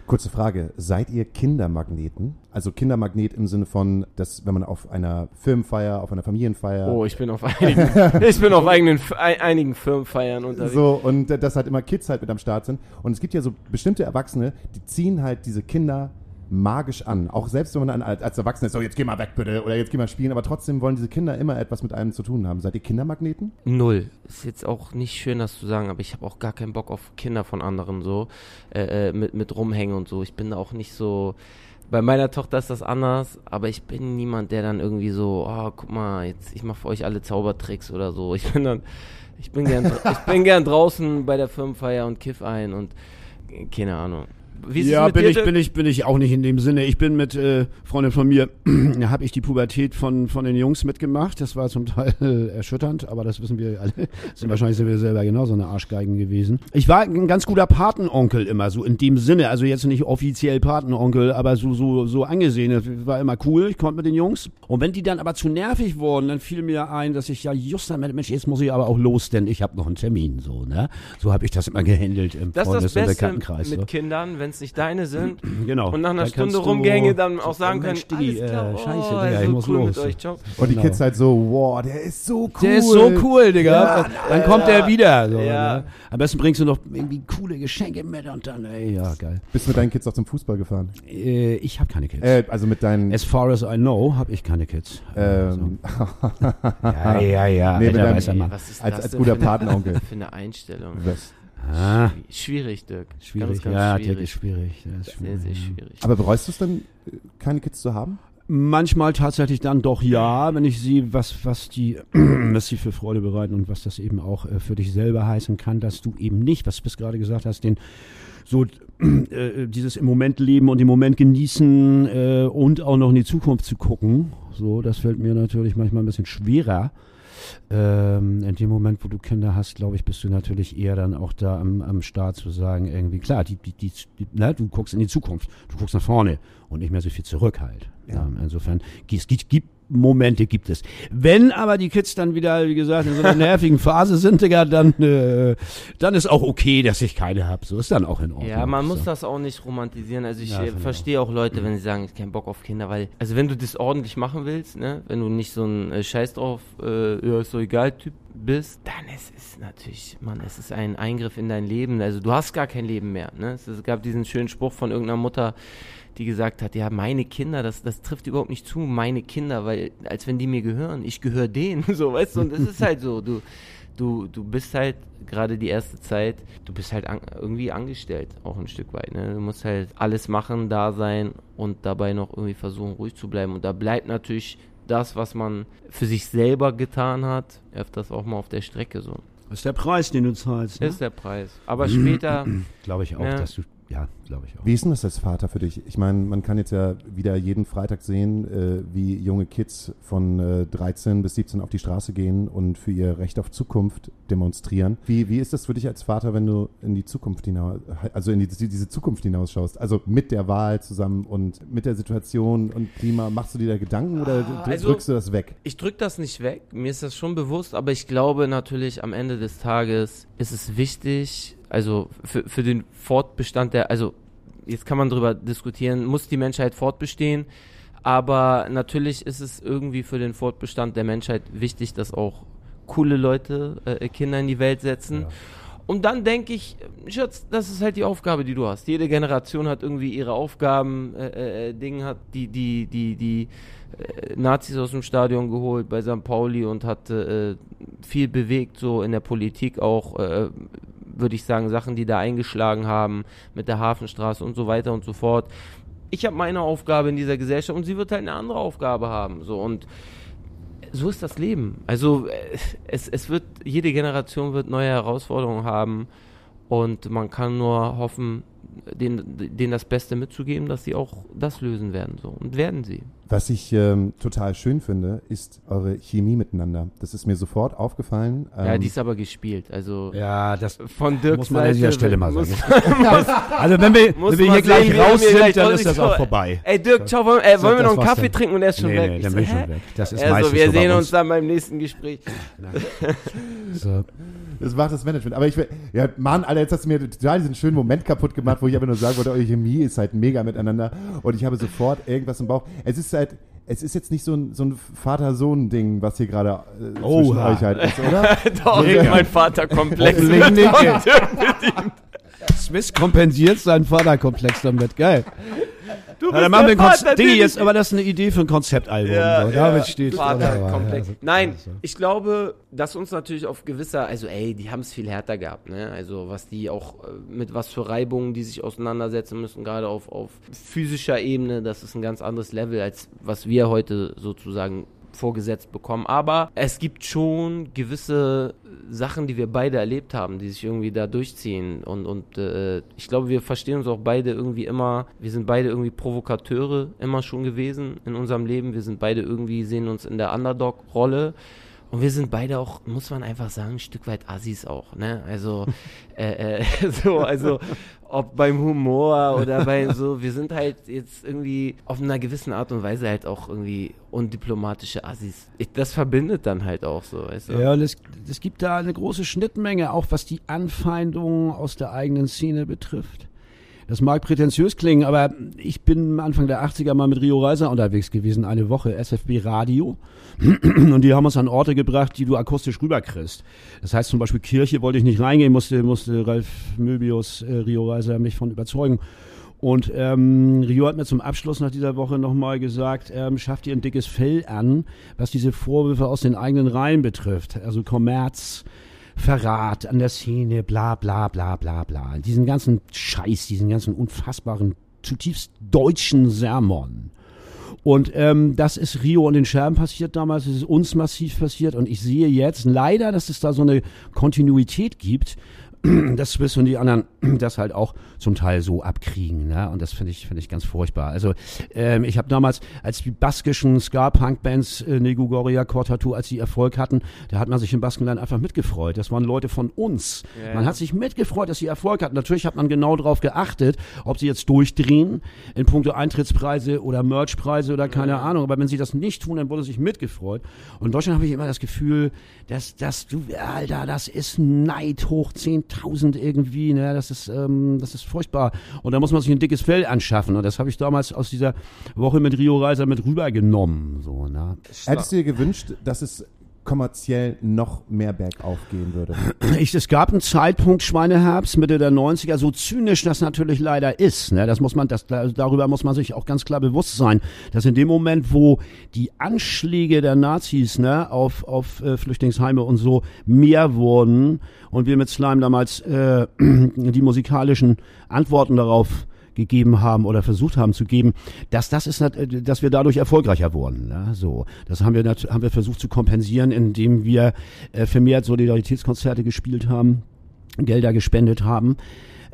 Kurze Frage, seid ihr Kindermagneten? Also Kindermagnet im Sinne von, dass wenn man auf einer Firmenfeier, auf einer Familienfeier Oh, ich bin auf einigen, ich bin auf eigenen, ein, einigen Firmenfeiern unterwegs. so und dass halt immer Kids halt mit am Start sind. Und es gibt ja so bestimmte Erwachsene, die ziehen halt diese Kinder magisch an. Auch selbst wenn man als, als Erwachsener ist, so jetzt geh mal weg bitte oder jetzt geh mal spielen, aber trotzdem wollen diese Kinder immer etwas mit einem zu tun haben. Seid ihr Kindermagneten? Null. Ist jetzt auch nicht schön, das zu sagen, aber ich habe auch gar keinen Bock auf Kinder von anderen so äh, äh, mit, mit rumhängen und so. Ich bin da auch nicht so. Bei meiner Tochter ist das anders, aber ich bin niemand, der dann irgendwie so, oh, guck mal, jetzt ich mache für euch alle Zaubertricks oder so. Ich bin dann, ich bin gern, ich bin gern draußen bei der Firmenfeier und kiff ein und äh, keine Ahnung. Wie ja, bin dir, ich, bin ich, bin ich auch nicht in dem Sinne. Ich bin mit äh, Freundin von mir, da habe ich die Pubertät von, von den Jungs mitgemacht. Das war zum Teil äh, erschütternd, aber das wissen wir alle. Sind wahrscheinlich sind wir selber genauso eine Arschgeigen gewesen. Ich war ein ganz guter Patenonkel immer, so in dem Sinne. Also jetzt nicht offiziell Patenonkel, aber so, so, so angesehen. Das war immer cool. Ich konnte mit den Jungs. Und wenn die dann aber zu nervig wurden, dann fiel mir ein, dass ich ja just damit, Mensch, jetzt muss ich aber auch los, denn ich habe noch einen Termin. So, ne? So habe ich das immer gehandelt im Das ist das Freundes- und Beste Bekanntenkreis. mit so. Kindern, wenn es nicht deine sind Genau. und nach einer Dann Stunde du- Rumgänge dann auch sagen können, Mensch, Diggi, alles klar, äh, oh, scheiße, Digga, ich so muss cool los. mit euch, ciao. Und die Genau. Kids halt so, wow, der ist so cool. Der ist so cool, Digga. Ja, dann kommt er wieder. So, Ja. ne? Am besten bringst du noch irgendwie coole Geschenke mit und dann, ey, ja, geil. Bist mit deinen Kids auch zum Fußball gefahren? Äh, ich habe keine Kids. Äh, also mit deinen. As far as I know, habe ich keine Kids. ähm, ja, ja, ja. Nee, mit alter deinem- Ey, Mann. was ist Als- das als guter für eine- Patenonkel. Für eine Einstellung. was. Ah, Schwierig, Dirk. schwierig. Ganz, ganz ja, schwierig. Dirk ist schwierig. Ist Sehr, schwierig. sehr ja. schwierig. Aber bereust du es denn, äh, keine Kids zu haben? Manchmal tatsächlich dann doch ja, wenn ich sehe, was, was die, was sie für Freude bereiten und was das eben auch äh, für dich selber heißen kann, dass du eben nicht, was du bis gerade gesagt hast, den so äh, dieses im Moment leben und im Moment genießen äh, und auch noch in die Zukunft zu gucken. So, das fällt mir natürlich manchmal ein bisschen schwerer. Ähm, in dem Moment, wo du Kinder hast, glaube ich, bist du natürlich eher dann auch da am, am Start zu sagen, irgendwie, klar, die, die, die, die, ne, du guckst in die Zukunft, du guckst nach vorne und nicht mehr so viel zurück halt. Ja. insofern, es gibt, gibt Momente gibt es. Wenn aber die Kids dann wieder, wie gesagt, in so einer nervigen Phase sind, Digga, dann, äh, dann ist auch okay, dass ich keine habe. So ist dann auch in Ordnung. Ja, man muss so. das auch nicht romantisieren. Also ich Ja, äh, verstehe auch Leute, wenn sie sagen, ich hab keinen Bock auf Kinder, weil, also wenn du das ordentlich machen willst, ne, wenn du nicht so ein äh, Scheiß drauf, äh, ja, ist so egal Typ bist, dann ist es natürlich, Mann, es ist ein Eingriff in dein Leben. Also du hast gar kein Leben mehr, ne. Es gab diesen schönen Spruch von irgendeiner Mutter, die gesagt hat, ja, meine Kinder, das, das trifft überhaupt nicht zu, meine Kinder, weil, als wenn die mir gehören, ich gehöre denen, so, weißt du, und es ist halt so, du, du, du bist halt gerade die erste Zeit, du bist halt an, irgendwie angestellt, auch ein Stück weit, ne, du musst halt alles machen, da sein und dabei noch irgendwie versuchen, ruhig zu bleiben und da bleibt natürlich das, was man für sich selber getan hat, öfters auch mal auf der Strecke so. Das ist der Preis, den du zahlst. Ne? Das ist der Preis. Aber später, Glaube ich auch, Ja. dass du, ja, glaube ich auch. Wie ist denn das als Vater für dich? Ich meine, man kann jetzt ja wieder jeden Freitag sehen, äh, wie junge Kids von äh, 13 bis 17 auf die Straße gehen und für ihr Recht auf Zukunft demonstrieren. Wie, wie ist das für dich als Vater, wenn du in die Zukunft hinaus, also in die, diese Zukunft hinausschaust? Also mit der Wahl zusammen und mit der Situation und Klima, machst du dir da Gedanken oder Ah, also- drückst du das weg? Ich drück das nicht weg, mir ist das schon bewusst, aber ich glaube natürlich am Ende des Tages ist es wichtig, also für, für den Fortbestand der, also jetzt kann man drüber diskutieren, muss die Menschheit fortbestehen, aber natürlich ist es irgendwie für den Fortbestand der Menschheit wichtig, dass auch coole Leute äh, Kinder in die Welt setzen. Und dann denke ich, Schatz, das ist halt die Aufgabe, die du hast. Jede Generation hat irgendwie ihre Aufgaben, äh, äh, Dinge hat die, die, die, die äh, Nazis aus dem Stadion geholt bei St. Pauli und hat äh, viel bewegt, so in der Politik auch, äh, würde ich sagen, Sachen, die da eingeschlagen haben mit der Hafenstraße und so weiter und so fort. Ich habe meine Aufgabe in dieser Gesellschaft und sie wird halt eine andere Aufgabe haben. So und so ist das Leben. Also äh, es, es wird, jede Generation wird neue Herausforderungen haben und man kann nur hoffen, denen, denen das Beste mitzugeben, dass sie auch das lösen werden. So. Und werden sie. Was ich ähm, total schön finde, ist eure Chemie miteinander. Das ist mir sofort aufgefallen. ja, Ähm, die ist aber gespielt. Also Ja, das von Dirk muss man an dieser Stelle mal sagen. also wenn wir, wenn wir hier gleich sehen, raus sind, gleich dann ist das auch vorbei. Ey Dirk, ciao, wollen, äh, wollen wir noch einen Kaffee dann. trinken und er ist schon Nee, weg. nee, Ich so, bin schon hä? weg. Das ist also, meistens wir so bei sehen uns. uns dann beim nächsten Gespräch. So. Das macht das Management. Aber ich will, ja, Mann, Alter, jetzt hast du mir total diesen schönen Moment kaputt gemacht, wo ich aber nur sagen wollte, eure Chemie ist halt mega miteinander. Und ich habe sofort irgendwas im Bauch. Es ist halt, es ist jetzt nicht so ein, so ein Vater-Sohn-Ding, was hier gerade äh, zwischen Oha. euch halt ist, oder? Doch, Ja. mein Vaterkomplex. Hoffentlich nicht. Smith kompensiert seinen Vaterkomplex damit. Geil. Du Ja, dann machen wir. Vater, Digi, jetzt, aber das ist eine Idee für ein Konzeptalbum. Ja, so. ja. Damit steht Vaterkomplex. Ja, Nein, also. ich glaube, dass uns natürlich auf gewisser, also ey, die haben es viel härter gehabt, ne? Also was die auch äh, mit was für Reibungen die sich auseinandersetzen müssen, gerade auf, auf physischer Ebene, das ist ein ganz anderes Level, als was wir heute sozusagen vorgesetzt bekommen. Aber es gibt schon gewisse Sachen, die wir beide erlebt haben, die sich irgendwie da durchziehen. Und, und äh, ich glaube, wir verstehen uns auch beide irgendwie immer, wir sind beide irgendwie Provokateure immer schon gewesen in unserem Leben. Wir sind beide irgendwie, sehen uns in der Underdog-Rolle. Und wir sind beide auch, muss man einfach sagen, ein Stück weit Assis auch, ne? Also, äh, äh, so, also, ob beim Humor oder bei so, wir sind halt jetzt irgendwie auf einer gewissen Art und Weise halt auch irgendwie undiplomatische Assis. Das verbindet dann halt auch so, weißt du? Ja, es, es gibt da eine große Schnittmenge, auch was die Anfeindungen aus der eigenen Szene betrifft. Das mag prätentiös klingen, aber ich bin Anfang der 80er mal mit Rio Reiser unterwegs gewesen, eine Woche, SFB Radio. Und die haben uns an Orte gebracht, die du akustisch rüberkriegst. Das heißt zum Beispiel Kirche wollte ich nicht reingehen, musste, musste Ralf Möbius, äh, Rio Reiser mich von überzeugen. Und ähm, Rio hat mir zum Abschluss nach dieser Woche nochmal gesagt, ähm, schafft ihr ein dickes Fell an, was diese Vorwürfe aus den eigenen Reihen betrifft. Also Kommerz, Verrat an der Szene, bla bla bla bla bla. Diesen ganzen Scheiß, diesen ganzen unfassbaren, zutiefst deutschen Sermon. Und ähm, das ist Rio und den Scherben passiert damals, es ist uns massiv passiert und ich sehe jetzt leider, dass es da so eine Kontinuität gibt, dass Swiss und die anderen das halt auch zum Teil so abkriegen, ne? Und das finde ich finde ich ganz furchtbar. Also ähm, ich habe damals, als die baskischen Ska-Punk-Bands äh, Negu Goria, Cortatu, als sie Erfolg hatten, da hat man sich im Baskenland einfach mitgefreut. Das waren Leute von uns. Ja. Man hat sich mitgefreut, dass sie Erfolg hatten. Natürlich hat man genau darauf geachtet, ob sie jetzt durchdrehen in puncto Eintrittspreise oder Merchpreise oder keine Ahnung. Aber wenn sie das nicht tun, dann wurde sich mitgefreut. Und in Deutschland habe ich immer das Gefühl, dass, dass du, Alter, das ist Neid hoch 10.000 irgendwie, ne? Das ist, ähm, das ist furchtbar. Und da muss man sich ein dickes Fell anschaffen. Und das habe ich damals aus dieser Woche mit Rio Reiser mit rübergenommen, so, ne? Hättest du dir gewünscht, dass es kommerziell noch mehr bergauf gehen würde? Ich, es gab einen Zeitpunkt, Schweineherbst, Mitte der 90er, so zynisch das natürlich leider ist. Ne? Das muss man, das, darüber muss man sich auch ganz klar bewusst sein, dass in dem Moment, wo die Anschläge der Nazis ne, auf, auf äh, Flüchtlingsheime und so mehr wurden und wir mit Slime damals äh, die musikalischen Antworten darauf gegeben haben oder versucht haben zu geben, dass das ist, dass wir dadurch erfolgreicher wurden. Ne? So, das haben wir haben wir versucht zu kompensieren, indem wir äh, vermehrt Solidaritätskonzerte gespielt haben, Gelder gespendet haben.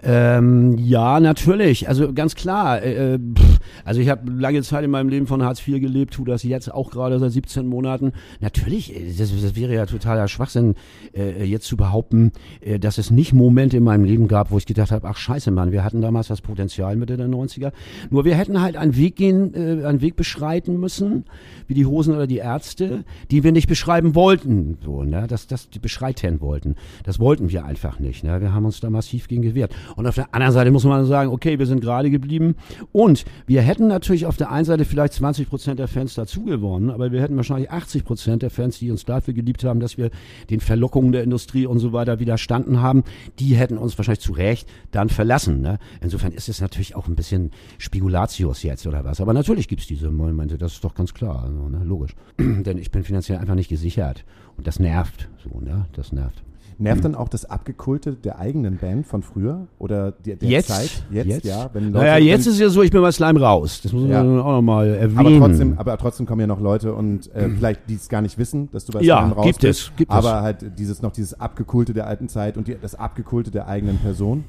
Ähm, ja, natürlich. Also ganz klar. Äh, pff, also ich habe lange Zeit in meinem Leben von Hartz IV gelebt, tu das jetzt auch gerade seit 17 Monaten. Natürlich, äh, das, das wäre ja totaler Schwachsinn, äh, jetzt zu behaupten, äh, dass es nicht Momente in meinem Leben gab, wo ich gedacht habe, ach scheiße, Mann, wir hatten damals das Potenzial Mitte der 90er. Nur wir hätten halt einen Weg gehen, äh, einen Weg beschreiten müssen, wie die Hosen oder die Ärzte, die wir nicht beschreiben wollten. So, ne? Das, das die beschreiten wollten. Das wollten wir einfach nicht. Ne? Wir haben uns da massiv gegen gewehrt. Und auf der anderen Seite muss man sagen, okay, wir sind gerade geblieben. Und wir hätten natürlich auf der einen Seite vielleicht 20 Prozent der Fans dazu gewonnen, aber wir hätten wahrscheinlich 80 Prozent der Fans, die uns dafür geliebt haben, dass wir den Verlockungen der Industrie und so weiter widerstanden haben, die hätten uns wahrscheinlich zu Recht dann verlassen. Ne? Insofern ist es natürlich auch ein bisschen Spekulatius jetzt oder was. Aber natürlich gibt's diese Momente, das ist doch ganz klar, also, ne? logisch. Denn ich bin finanziell einfach nicht gesichert. Und das nervt. So, ne? Das nervt. Nervt dann auch das Abgekulte der eigenen Band von früher? Oder der, der Jetzt? Zeit? Jetzt, Jetzt? ja. Wenn Leute, naja, jetzt wenn, ist ja so, ich bin bei Slime raus. Das muss man Ja. auch nochmal erwähnen. aber trotzdem, aber trotzdem kommen ja noch Leute und äh, vielleicht die es gar nicht wissen, dass du bei Ja, Slime raus gibt bist, es, gibt es. aber halt dieses noch dieses Abgekulte der alten Zeit und die, das Abgekulte der eigenen Person.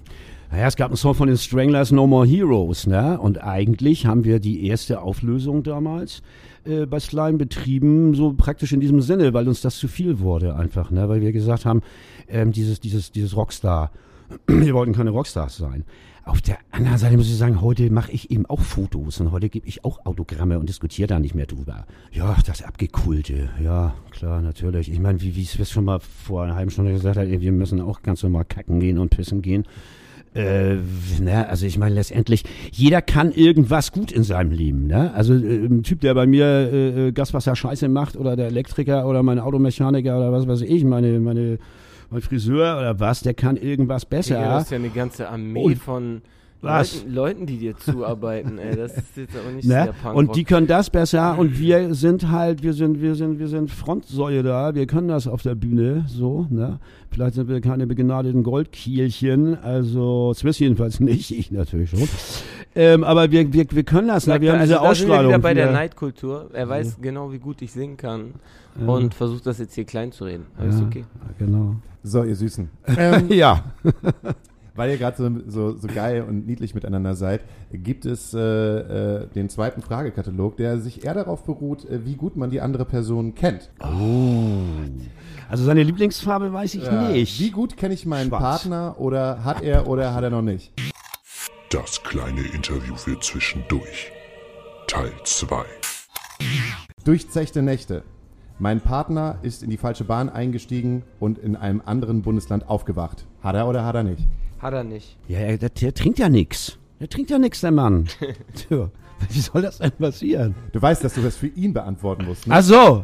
Naja, es gab einen Song von den Stranglers, No More Heroes, ne? Und eigentlich haben wir die erste Auflösung damals äh, bei Slime betrieben, so praktisch in diesem Sinne, weil uns das zu viel wurde einfach, ne? Weil wir gesagt haben, ähm, dieses, dieses, dieses Rockstar, wir wollten keine Rockstars sein. Auf der anderen Seite muss ich sagen, heute mache ich eben auch Fotos und heute gebe ich auch Autogramme und diskutiere da nicht mehr drüber. Ja, das Abgekulte, ja, klar, natürlich. Ich meine, wie wie es schon mal vor einer halben Stunde gesagt hat, wir müssen auch ganz normal kacken gehen und pissen gehen. Äh, ne, also ich meine letztendlich, jeder kann irgendwas gut in seinem Leben. Ne? Also äh, ein Typ, der bei mir äh, äh, Gaswasser Scheiße macht oder der Elektriker oder mein Automechaniker oder was weiß ich, meine, meine, mein Friseur oder was, der kann irgendwas besser. Digga, das ist ja eine ganze Armee Und- von Was? Leuten, Leuten, die dir zuarbeiten, ey. Das ist jetzt aber nicht Ne? der Punk. Und die können das besser und wir sind halt, wir sind, wir sind, wir sind Frontsäule da, wir können das auf der Bühne, so, ne? Vielleicht sind wir keine begnadeten Goldkielchen, also Swiss jedenfalls nicht, ich natürlich schon. Ähm, aber wir, wir, wir können das, ne? wir haben also diese da sind wir Ausstrahlung. wieder bei der Neidkultur. Er weiß genau, wie gut ich singen kann und versucht das jetzt hier klein zu reden. Aber ist ja, okay. Genau. So, ihr Süßen. Ähm, Ja. Weil ihr gerade so, so, so geil und niedlich miteinander seid, gibt es äh, äh, den zweiten Fragekatalog, der sich eher darauf beruht, äh, wie gut man die andere Person kennt. Also seine Lieblingsfarbe weiß ich Ja. nicht. Wie gut kenne ich meinen Schwarz. Partner oder hat er oder hat er noch nicht? Das kleine Interview für zwischendurch. Teil 2. Durchzechte Nächte. Mein Partner ist in die falsche Bahn eingestiegen und in einem anderen Bundesland aufgewacht. Hat er oder hat er nicht? Hat er nicht. Ja, er- der, der trinkt ja nix. Der trinkt ja nix, der Mann. Tja, wie soll das denn passieren? Du weißt, dass du das für ihn beantworten musst. Ne? Ach so.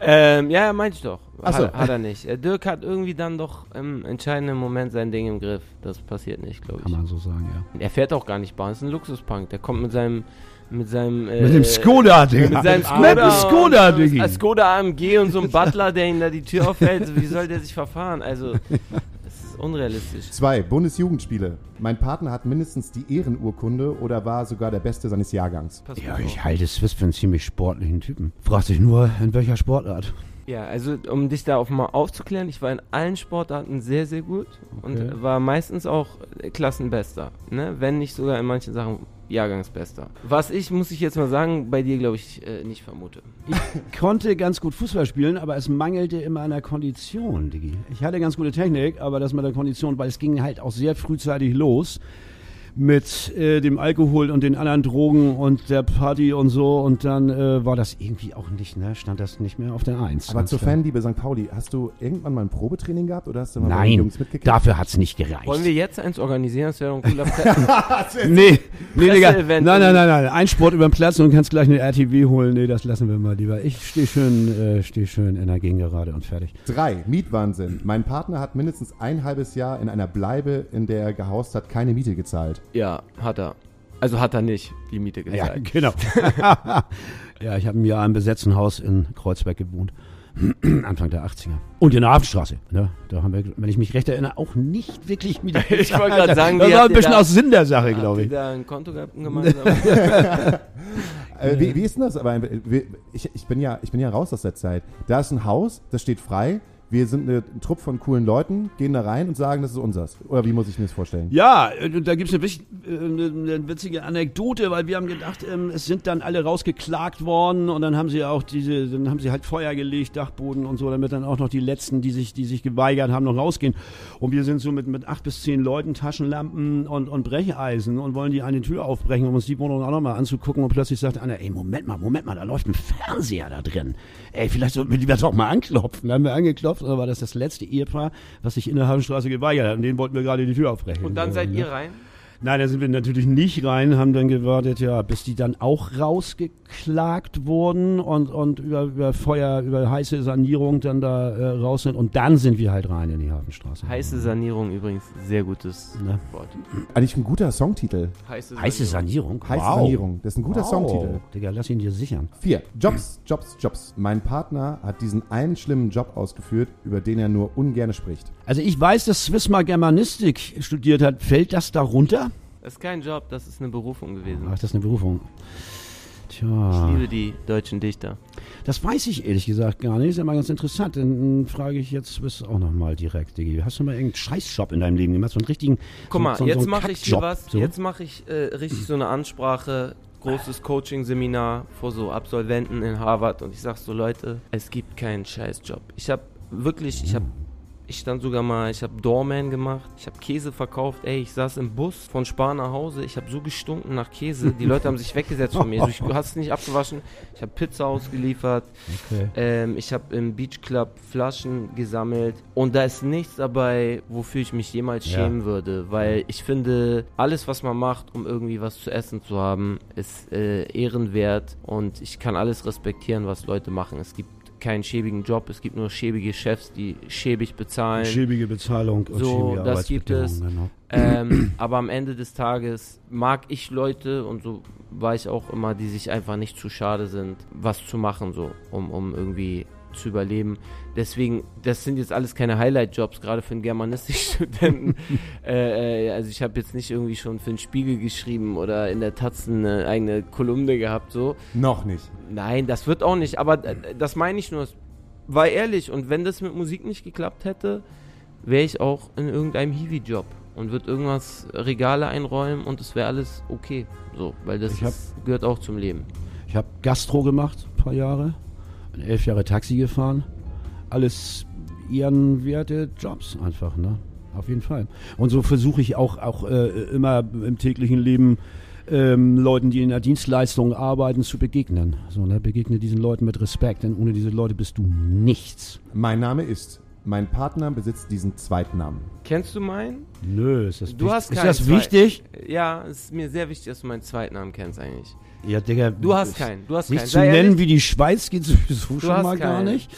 Ähm, ja, meinte ich doch. Ach so. Hat, hat er nicht. Äh, Dirk hat irgendwie dann doch im entscheidenden Moment sein Ding im Griff. Das passiert nicht, glaube Kann ich. man so sagen, ja. Er fährt auch gar nicht Bahn. Ist ein Luxuspunk. Der kommt mit seinem mit seinem äh, Mit dem Skoda, Digga. mit seinem Mit Skoda, dem Skoda, äh, Skoda AMG und so ein Butler, der ihm da die Tür aufhält. Wie soll der sich verfahren? Also, das unrealistisch. Zwei, Bundesjugendspiele. Mein Partner hat mindestens die Ehrenurkunde oder war sogar der Beste seines Jahrgangs. Pass Ja, ich halte Swiss für einen ziemlich sportlichen Typen. Fragt sich nur, in welcher Sportart. Ja, also um dich da auch mal aufzuklären, ich war in allen Sportarten sehr, sehr gut Okay. und war meistens auch Klassenbester, ne? wenn nicht sogar in manchen Sachen Jahrgangsbester. Was ich, muss ich jetzt mal sagen, bei dir glaube ich äh, nicht vermute. Ich konnte ganz gut Fußball spielen, aber es mangelte immer an der Kondition, Diggi. Ich hatte ganz gute Technik, aber das mit der Kondition, weil es ging halt auch sehr frühzeitig los mit äh, dem Alkohol und den anderen Drogen und der Party und so und dann äh, war das irgendwie auch nicht, ne, stand das nicht mehr auf der Eins. Aber zur. Fanliebe St. Pauli, hast du irgendwann mal ein Probetraining gehabt oder hast du mal bei den Nein, Jungs mitgekriegt? dafür hat's nicht gereicht. Wollen wir jetzt eins organisieren? Das wäre ein cooler Nee, nee, Digga. Nein, nein, in- nein, nein. Ein Sport über den Platz und kannst gleich eine RTW holen. Nee, das lassen wir mal lieber. Ich stehe schön, äh, steh schön in der Gegengerade und fertig. Drei, Mietwahnsinn. Mein Partner hat mindestens ein halbes Jahr in einer Bleibe, in der er gehaust hat, keine Miete gezahlt. Ja, hat er. Also hat er nicht die Miete Ja, gezahlt. genau. ja, ich habe ein Jahr im besetzten Haus in Kreuzberg gewohnt. Anfang der 80er. Und in der Hafenstraße. Ne? Da haben wir, wenn ich mich recht erinnere, auch nicht wirklich mit Ich wollte gerade sagen, das war ein bisschen da- aus Sinn der Sache, glaube ich. da ein Konto gehabt ein gemeinsam? Äh, wie, wie ist denn das? Aber ich, ich, bin ja, ich bin ja raus aus der Zeit. Da ist ein Haus, das steht frei. Wir sind eine, ein Trupp von coolen Leuten, gehen da rein und sagen, das ist unseres. Oder wie muss ich mir das vorstellen? Ja, äh, da eine, wich- äh, eine, eine witzige Anekdote, weil wir haben gedacht, ähm, es sind dann alle rausgeklagt worden und dann haben sie auch diese, dann haben sie halt Feuer gelegt, Dachboden und so, damit dann auch noch die letzten, die sich, die sich geweigert haben, noch rausgehen. Und wir sind so mit, mit acht bis zehn Leuten, Taschenlampen und, und Brecheisen und wollen die eine Tür aufbrechen, um uns die Wohnung auch nochmal anzugucken und plötzlich sagt einer, ey, Moment mal, Moment mal, da läuft ein Fernseher da drin. Ey, vielleicht sollten wir lieber doch mal anklopfen. Dann haben wir angeklopft, oder war das das letzte Ehepaar, was sich in der Hafenstraße geweigert hat und denen wollten wir gerade die Tür aufbrechen. Und dann So, seid ne? ihr rein? Nein, da sind wir natürlich nicht rein, haben dann gewartet, ja, bis die dann auch rausgeklagt wurden und, und über, über Feuer, über heiße Sanierung dann da äh, raus sind. Und dann sind wir halt rein in die Hafenstraße. Heiße Sanierung übrigens, sehr gutes Ne? Wort. Eigentlich ein guter Songtitel. Heiße, Heiße Sanierung? Heiße wow. Sanierung. Das ist ein guter wow. Songtitel. Digga, lass ihn dir sichern. Vier. Jobs, Jobs, Jobs. Mein Partner hat diesen einen schlimmen Job ausgeführt, über den er nur ungern spricht. Also ich weiß, dass Swismar Germanistik studiert hat. Fällt das darunter? Das ist kein Job, das ist eine Berufung gewesen. Ach, das ist eine Berufung. Ich Tja, liebe die deutschen Dichter. das weiß ich ehrlich gesagt gar nicht. Ist ja mal ganz interessant. Dann frage ich jetzt Swiss auch nochmal direkt, Digi. Hast du mal irgendeinen Scheißjob in deinem Leben gemacht? So einen richtigen Guck so, mal, so, jetzt so mache ich hier was. So. Jetzt mache ich äh, richtig so eine Ansprache, großes Coaching-Seminar vor so Absolventen in Harvard und ich sag so, Leute, es gibt keinen Scheißjob. Ich habe wirklich, ich habe ich stand sogar mal, ich habe Doorman gemacht, ich habe Käse verkauft, ey, ich saß im Bus von Spar nach Hause, ich habe so gestunken nach Käse, die Leute haben sich weggesetzt von mir, du hast es nicht abgewaschen, ich habe Pizza ausgeliefert, Okay. ähm, ich habe im Beach Club Flaschen gesammelt. Und da ist nichts dabei, wofür ich mich jemals Ja. schämen würde, weil ich finde, alles, was man macht, um irgendwie was zu essen zu haben, ist äh, ehrenwert. Und ich kann alles respektieren, was Leute machen. Es gibt keinen schäbigen Job, es gibt nur schäbige Chefs, die schäbig bezahlen. Schäbige Bezahlung und So, das gibt es. Arbeitsbedingungen, Ähm, aber am Ende des Tages mag ich Leute und so war ich auch immer, die sich einfach nicht zu schade sind, was zu machen, so, um, um irgendwie zu überleben. Deswegen, das sind jetzt alles keine Highlight-Jobs, gerade für einen Germanistikstudenten. äh, äh, also ich habe jetzt nicht irgendwie schon für den Spiegel geschrieben oder in der Taz eine eigene Kolumne gehabt, so. Noch nicht. Nein, das wird auch nicht. Aber das meine ich nur. Es war ehrlich. Und wenn das mit Musik nicht geklappt hätte, wäre ich auch in irgendeinem Hiwi-Job und würde irgendwas Regale einräumen und es wäre alles okay. So, weil das Ich hab- ist, gehört auch zum Leben. Ich habe Gastro gemacht, ein paar Jahre. Elf Jahre Taxi gefahren. Alles ehrenwerte Jobs einfach, ne? Auf jeden Fall. Und so versuche ich auch, auch äh, immer im täglichen Leben ähm, Leuten, die in der Dienstleistung arbeiten, zu begegnen. So, ne? Begegne diesen Leuten mit Respekt, denn ohne diese Leute bist du nichts. Mein Name ist. Mein Partner besitzt diesen Zweitnamen. Kennst du meinen? Nö, ist das, Du wich- hast ist das wichtig? Ja, es ist mir sehr wichtig, dass du meinen Zweitnamen kennst eigentlich. Ja, Digga. Du hast keinen. Du hast Nicht keinen. zu nennen ehrlich. wie die Schweiz geht sowieso schon mal gar keinen. nicht.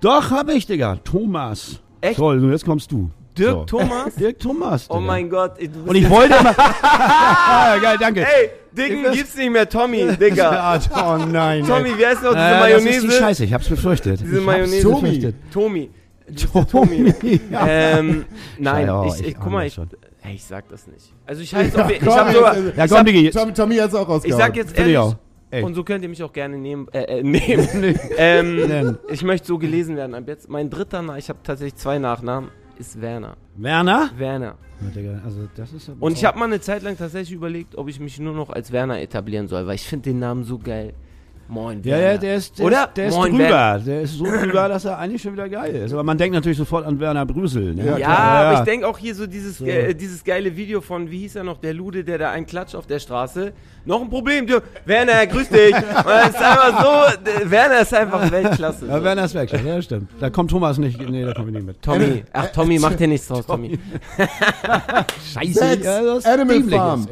Doch, hab ich, Digga. Thomas. Echt? Toll, und jetzt kommst du. Dirk So. Thomas? Dirk Thomas. Oh Digga. mein Gott. bist Und ich wollte immer. ah, geil, danke. Ey, Digga, gibt's nicht mehr Tommy, Digga. oh nein. Tommy, wie heißt noch diese äh, das ist Mayonnaise? die Scheiße, ich hab's befürchtet. Diese ich Mayonnaise. Hab's befürchtet. Tommy. Tommy. ja. Ähm, nein, Ja, ich, ich ich, guck mal, ich. Ey, ich sag das nicht. Also ich heiße auf, ich komm, hab sogar, jetzt- Ja, ich, komm, hab, Digi. Tommy, Tommy hat es auch ich rausgehauen. sag jetzt ich ehrlich. Ey. und so könnt ihr mich auch gerne nehmen, äh, äh, nehmen. ähm, ich möchte so gelesen werden. Ab jetzt, mein dritter Name, ich habe tatsächlich zwei Nachnamen, ist Werner. Werner? Werner. Ja, also das ist Und ich habe mal eine Zeit lang tatsächlich überlegt, ob ich mich nur noch als Werner etablieren soll, weil ich finde den Namen so geil. Moin, Ja, Werner. ja, der ist, der Oder? ist, der ist Moin, drüber. Werner. Der ist so drüber, dass er eigentlich schon wieder geil ist. Aber man denkt natürlich sofort an Werner Brüsel. Ne? Ja, Ja, aber ich denke auch hier so dieses, So. äh, dieses geile Video von, wie hieß er noch, der Lude, der da einen klatscht auf der Straße. Noch ein Problem, du. Werner, grüß dich. Und ist einfach so, der, Werner ist einfach Weltklasse. Ja, so. Werner ist weg, ja, stimmt. Da kommt Thomas nicht, nee, da kommen wir nicht mit. Tommy, ach Tommy, mach dir nichts draus, Tommy. Scheiße. Ja, das Animal Farm. ist.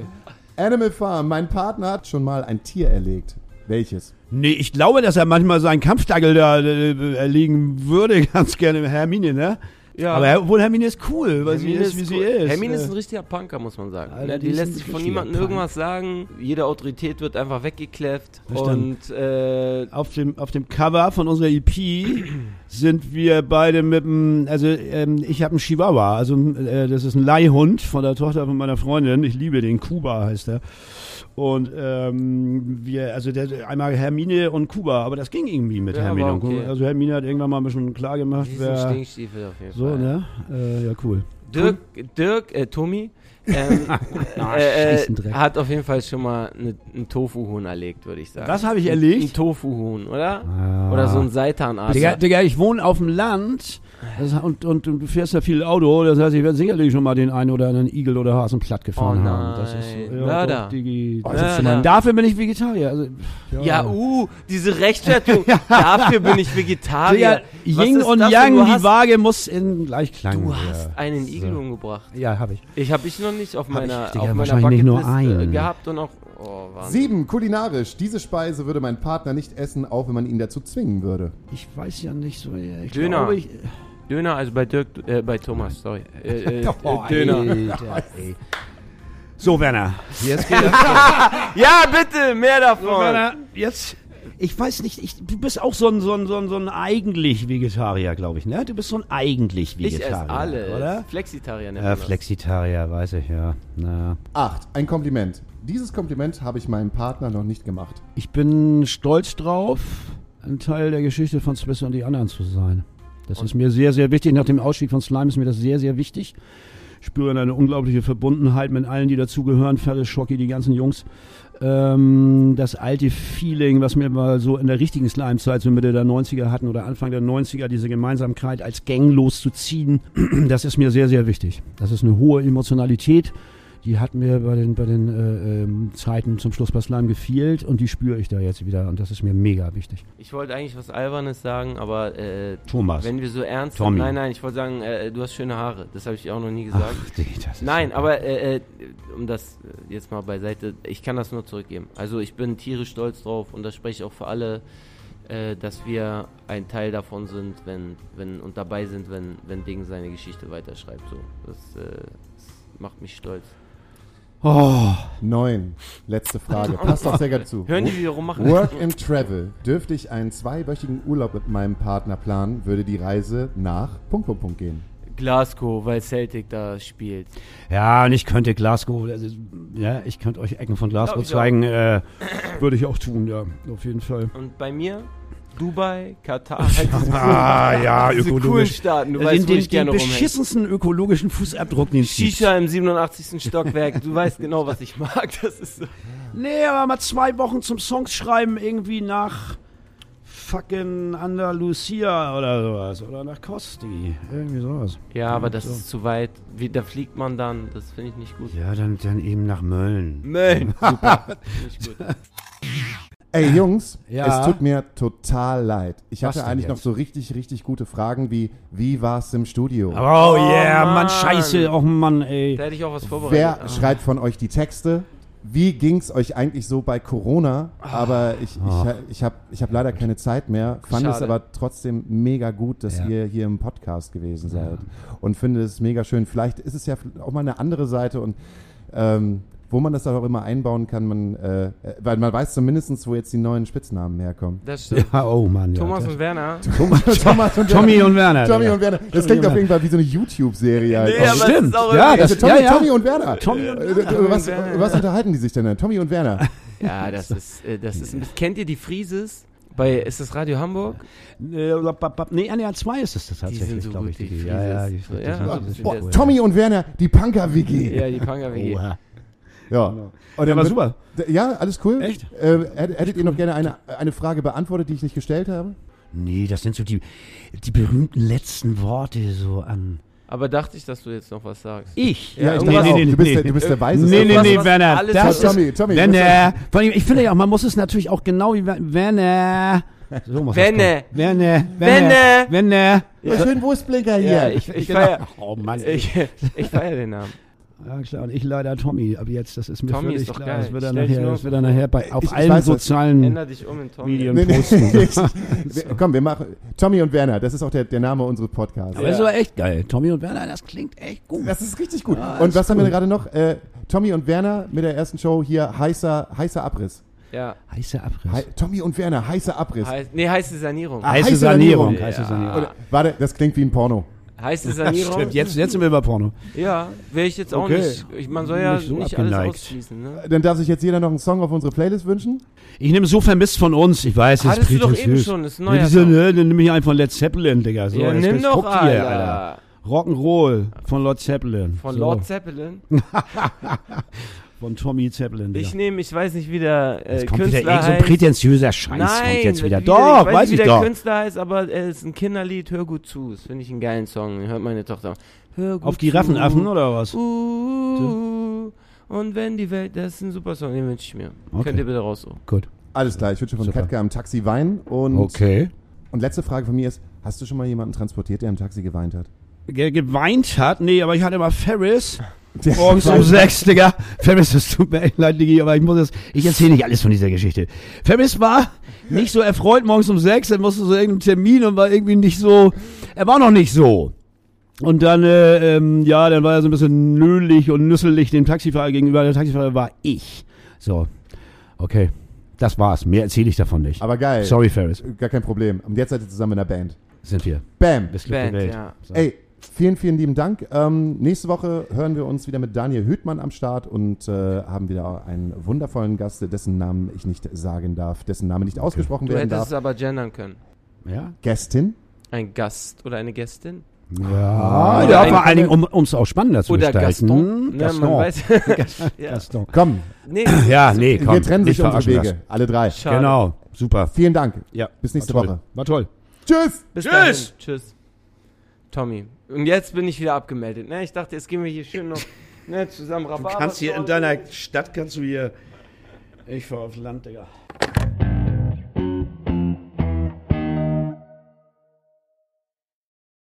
Animal Farm. Mein Partner hat schon mal ein Tier erlegt. Welches? Nee, ich glaube, dass er manchmal seinen Kampfdackel da äh, erlegen würde, ganz gerne, Hermine, ne? Ja. Aber er- obwohl Hermine ist cool, weil Hermine sie ist, wie sie cool. ist. Hermine ist Äh, ein richtiger Punker, muss man sagen. Ne, die die lässt sich von niemandem irgendwas sagen. Jede Autorität wird einfach weggekläfft. Und äh, auf dem, auf dem Cover von unserer EP sind wir beide mit dem, also ähm, ich habe einen Chihuahua, also äh, das ist ein Leihhund von der Tochter von meiner Freundin. Ich liebe den, Kuba heißt er. Und ähm, wir, also der, einmal Hermine und Kuba, aber das ging irgendwie mit Ja, Hermine und Kuba. okay. Also Hermine hat irgendwann mal ein bisschen klar gemacht, wer Stinkstiefel auf jeden so, Fall. ne? Äh, ja, cool. Dirk, Dirk, äh, Tommy, ähm, äh, äh, hat auf jeden Fall schon mal ne, ein Tofu-Huhn erlegt, würde ich sagen. Was habe ich Ein erlegt? Tofu-Huhn, oder? Ah. Oder so ein Seitanarzt. Digga, Digga, ich wohne auf dem Land das, und, und, und du fährst ja viel Auto, das heißt, ich werde sicherlich schon mal den einen oder anderen Igel oder Hasen platt gefahren Oh haben. Das ist, nein. ja, Mörder. doch, Digi, Oh, Ja, ja. Dafür bin ich Vegetarier. Also, Ja, uh, diese Rechtfertigung. Dafür bin ich Vegetarier. Digga, Was Yin ist und? Yang, die Waage muss in Gleichklang. Du ja. hast einen Igel umgebracht. Ja, habe ich. Ich habe ich noch nicht auf Hab meiner, ich, auf meiner wahrscheinlich nicht nur Bucketlist, äh, einen. gehabt und auch. Oh. Sieben, kulinarisch. Diese Speise würde mein Partner nicht essen, auch wenn man ihn dazu zwingen würde. Ich weiß ja nicht so. Ich Döner. Glaube, ich, Döner, also bei Dirk, äh, bei Thomas, sorry. Äh, äh, oh, äh, Döner. Alter, ey. So, Werner. Jetzt geht Ja, bitte, mehr davon. Werner, jetzt. Ich weiß nicht, ich, du bist auch so ein, so ein, so ein, so ein eigentlich Vegetarier, glaube ich, ne? Du bist so ein eigentlich ich Vegetarier, esse alles. oder? Flexitarier nennt Ja. Flexitarier, weiß ich, ja. Na. Acht, ein Kompliment. Dieses Kompliment habe ich meinem Partner noch nicht gemacht. Ich bin stolz drauf, ein Teil der Geschichte von Swiss und die anderen zu sein. Das ist mir sehr, sehr wichtig. Nach dem Ausstieg von Slime ist mir das sehr, sehr wichtig. Ich spüre eine unglaubliche Verbundenheit mit allen, die dazugehören. Ferris, Schocki, die ganzen Jungs. Ähm, das alte Feeling, was wir mal so in der richtigen Slime-Zeit, so Mitte der 90er hatten oder Anfang der 90er, diese Gemeinsamkeit als Gang loszuziehen, das ist mir sehr, sehr wichtig. Das ist eine hohe Emotionalität. Die hat mir bei den, bei den äh, ähm, Zeiten zum Schluss bei Slime gefehlt und die spüre ich da jetzt wieder und das ist mir mega wichtig. Ich wollte eigentlich was Albernes sagen, aber äh, Thomas. wenn wir so ernst Tommy. sind, nein, nein, ich wollte sagen, äh, du hast schöne Haare. Das habe ich auch noch nie gesagt. Ach, Digga, das ist Nein, aber äh, äh, um das äh, jetzt mal beiseite, ich kann das nur zurückgeben. Also ich bin tierisch stolz drauf und das spreche ich auch für alle, dass wir ein Teil davon sind, wenn, wenn und dabei sind, wenn, wenn Ding seine Geschichte weiterschreibt. So, das, das macht mich stolz. Oh, Neun, letzte Frage. Passt auch sehr gut zu. Hören die, wie wir rummachen? Work and Travel. Dürfte ich einen zweiwöchigen Urlaub mit meinem Partner planen, würde die Reise nach Punkt, Punkt, Punkt gehen. Glasgow, weil Celtic da spielt. Ja, und ich könnte Glasgow, ist, ja, ich könnte euch Ecken von Glasgow zeigen, äh, würde ich auch tun, ja, auf jeden Fall. Und bei mir Dubai, Katar, halt diese, Ah, ja, diese coolen ökologisch. Staaten. Du Den, weißt, wo den, ich gerne den rumhänge. beschissensten ökologischen Fußabdruck, den. Shisha im 87. Stockwerk. Du weißt genau, was ich mag. Das ist so. Nee, aber mal zwei Wochen zum Songs schreiben, irgendwie nach fucking Andalusia oder sowas. Oder nach Costi. Irgendwie sowas. Ja, aber das so. ist zu weit. Wie, da fliegt man dann. Das finde ich nicht gut. Ja, dann, dann eben nach Mölln. Mölln. Super. Nicht gut. Ey Jungs, Ja. es tut mir total leid. Ich Was hatte eigentlich noch jetzt? so richtig, richtig gute Fragen wie, wie war's im Studio? Oh, Oh, yeah, Mann, Mann. scheiße. Oh Mann, ey. Da hätte ich auch was Wer vorbereitet. Ah. schreibt von euch die Texte? Wie ging's euch eigentlich so bei Corona? Aber ich, ich, ich habe ich hab leider keine Zeit mehr. Fand es Schade. aber trotzdem mega gut, dass Ja. ihr hier im Podcast gewesen seid. Und finde es mega schön. Vielleicht ist es ja auch mal eine andere Seite und ähm, wo man das auch immer einbauen kann, man, äh, weil man weiß zumindest, wo jetzt die neuen Spitznamen herkommen. Das stimmt. Ja, oh Mann, ja. Thomas das- und Werner. Thomas, Thomas und Tommy und Werner. Tommy und Werner. Das klingt auf jeden Fall wie so eine YouTube-Serie. halt. Nee, Oh, aber stimmt. ist auch Ja, das- Also Tommy, ja, ja. Tommy und Werner. Tommy und Äh, Werner. was, Werner. was unterhalten die sich denn dann? Tommy und Werner. Ja, das ist, äh, das ist. ein bisschen- Kennt ihr die Frieses? Bei, ist das Radio Hamburg? Äh. Nee, NR 2 ist es das sind tatsächlich, so glaube gut, ich. die ja, ja, die, Ja, also die das sind Boah, cool. Tommy und Werner, die Punker-WG. Ja, die Panga-WG. Ja. Und dann Ja, wird- super. Ja, alles cool. Echt? Äh, hätt- hättet ihr noch gerne eine, eine Frage beantwortet, die ich nicht gestellt habe? Nee, das sind so die, die berühmten letzten Worte so an. Aber dachte ich, dass du jetzt noch was sagst. Ich? Ja, ich irgendwas- dachte auch, nee, nee, du, bist nee. der, du bist der Weiseste. Nee, nee, nee, was Werner. alles Das ist, Tommy, Tommy. Werner. Vor allem, ich finde ja auch, man muss es natürlich auch genau wie Wer- Werner. So muss Werner. Werner. Werner. Werner. Ja, schön Wurstblinker hier. Ja, ich, ich Genau. feiere Oh Mann. ich, ich feier den Namen. Ja, klar. Und ich leider Tommy. Aber jetzt, das ist mir Tommy völlig ist doch klar. geil. Das wird er nachher, das wird er nachher bei, auf Ich- ich allen weiß, sozialen um in Tommy. Medien Nee, nee. posten. Wir- Komm, wir machen Tommy und Werner. Das ist auch der, der Name unseres Podcasts. Aber das ist aber echt geil. Tommy und Werner, das klingt echt gut. Das ist richtig gut. Ja, und was haben wir gerade noch? Äh, Tommy und Werner mit der ersten Show hier heißer, heißer Abriss. Ja. Heißer Abriss. Hei Tommy und Werner, heißer Abriss. Heiß, nee, heiße Sanierung. Ah, heiße heiße Sanierung. Sanierung. Heiße Ja. Sanierung. Oder, warte, das klingt wie ein Porno. Heiße Sanierung. Stimmt, jetzt, jetzt sind wir bei Porno. Ja, wäre ich jetzt auch Okay. nicht. Ich, man soll ja Nicht nicht, so alles abgeneigt. ausschließen. Ne? Dann darf sich jetzt jeder noch einen Song auf unsere Playlist wünschen. Ich nehme so vermisst von uns. Ich weiß, das Hattest ist du doch eben schon, ist ein Ja, neuer diese, Song. ne, dann nehme ich einfach Led Zeppelin, Digga. So, ja, jetzt- nimm jetzt doch, Alter. hier, Alter. Rock'n'Roll von Lord Zeppelin. Von so, Lord Zeppelin. Von Tommy Zeppelin, Digga. Ich nehme, ich weiß nicht, wie der äh, Jetzt kommt wieder Künstler irgend so ein heißt. prätentiöser Scheiß Nein, kommt jetzt wieder. wie- Doch, ich weiß, weiß nicht, wie ich der doch. Künstler heißt, aber er ist ein Kinderlied. Hör gut zu. Das finde ich einen geilen Song. Hört meine Tochter. Hör gut Auf Giraffenaffen zu. oder was? Uh, und wenn die Welt, das ist ein super Song, den wünsche ich mir. Okay. Könnt ihr bitte raussuchen. Gut. Alles klar, ich wünsche von. Ketka im Taxi Wein. Und, Okay. und letzte Frage von mir ist, hast du schon mal jemanden transportiert, der im Taxi geweint hat? Ge geweint hat? Nee, aber ich hatte mal Ferris. Morgens um sechs, Digga. Ferris, es tut mir echt leid, Diggi, aber ich muss es, ich erzähle nicht alles von dieser Geschichte. Ferris war nicht so erfreut morgens um sechs, er musste so irgendeinen Termin und war irgendwie nicht so, er war noch nicht so. Und dann, äh, ähm, ja, dann war er so ein bisschen nölig und nüsselig dem Taxifahrer gegenüber. Der Taxifahrer war ich. So, okay. Das war's. Mehr erzähle ich davon nicht. Aber geil. Sorry, Ferris. Gar kein Problem. Und jetzt seid ihr zusammen in der Band. Sind wir. Bam. Bis Glück der Band, Welt. ja. So. Ey, vielen, vielen lieben Dank. Ähm, nächste Woche hören wir uns wieder mit Daniel Hüttmann am Start und äh, haben wieder einen wundervollen Gast, dessen Namen ich nicht sagen darf, dessen Name nicht ausgesprochen Du werden hättest es darf. aber gendern können. Ja? Gästin. Ein Gast oder eine Gästin? Ja, Oder ja ein- vor allen Dingen, um es auch spannender zu Oder gestalten. Gaston? Ne, Gaston. man weiß. ja. Gaston. Komm, Nee, Ja, nee, komm. wir trennen sich unsere Wege. lassen. Alle drei. schade. Genau, super. Vielen Dank. Ja, Bis nächste war. Woche. War toll. Tschüss. Bis Tschüss. dahin. Tschüss. Tommy. Und jetzt bin ich wieder abgemeldet. Ne, ich dachte, jetzt gehen wir hier schön noch ne, zusammen Rhabarber. Stadt kannst du hier, ich fahr aufs Land, Digga.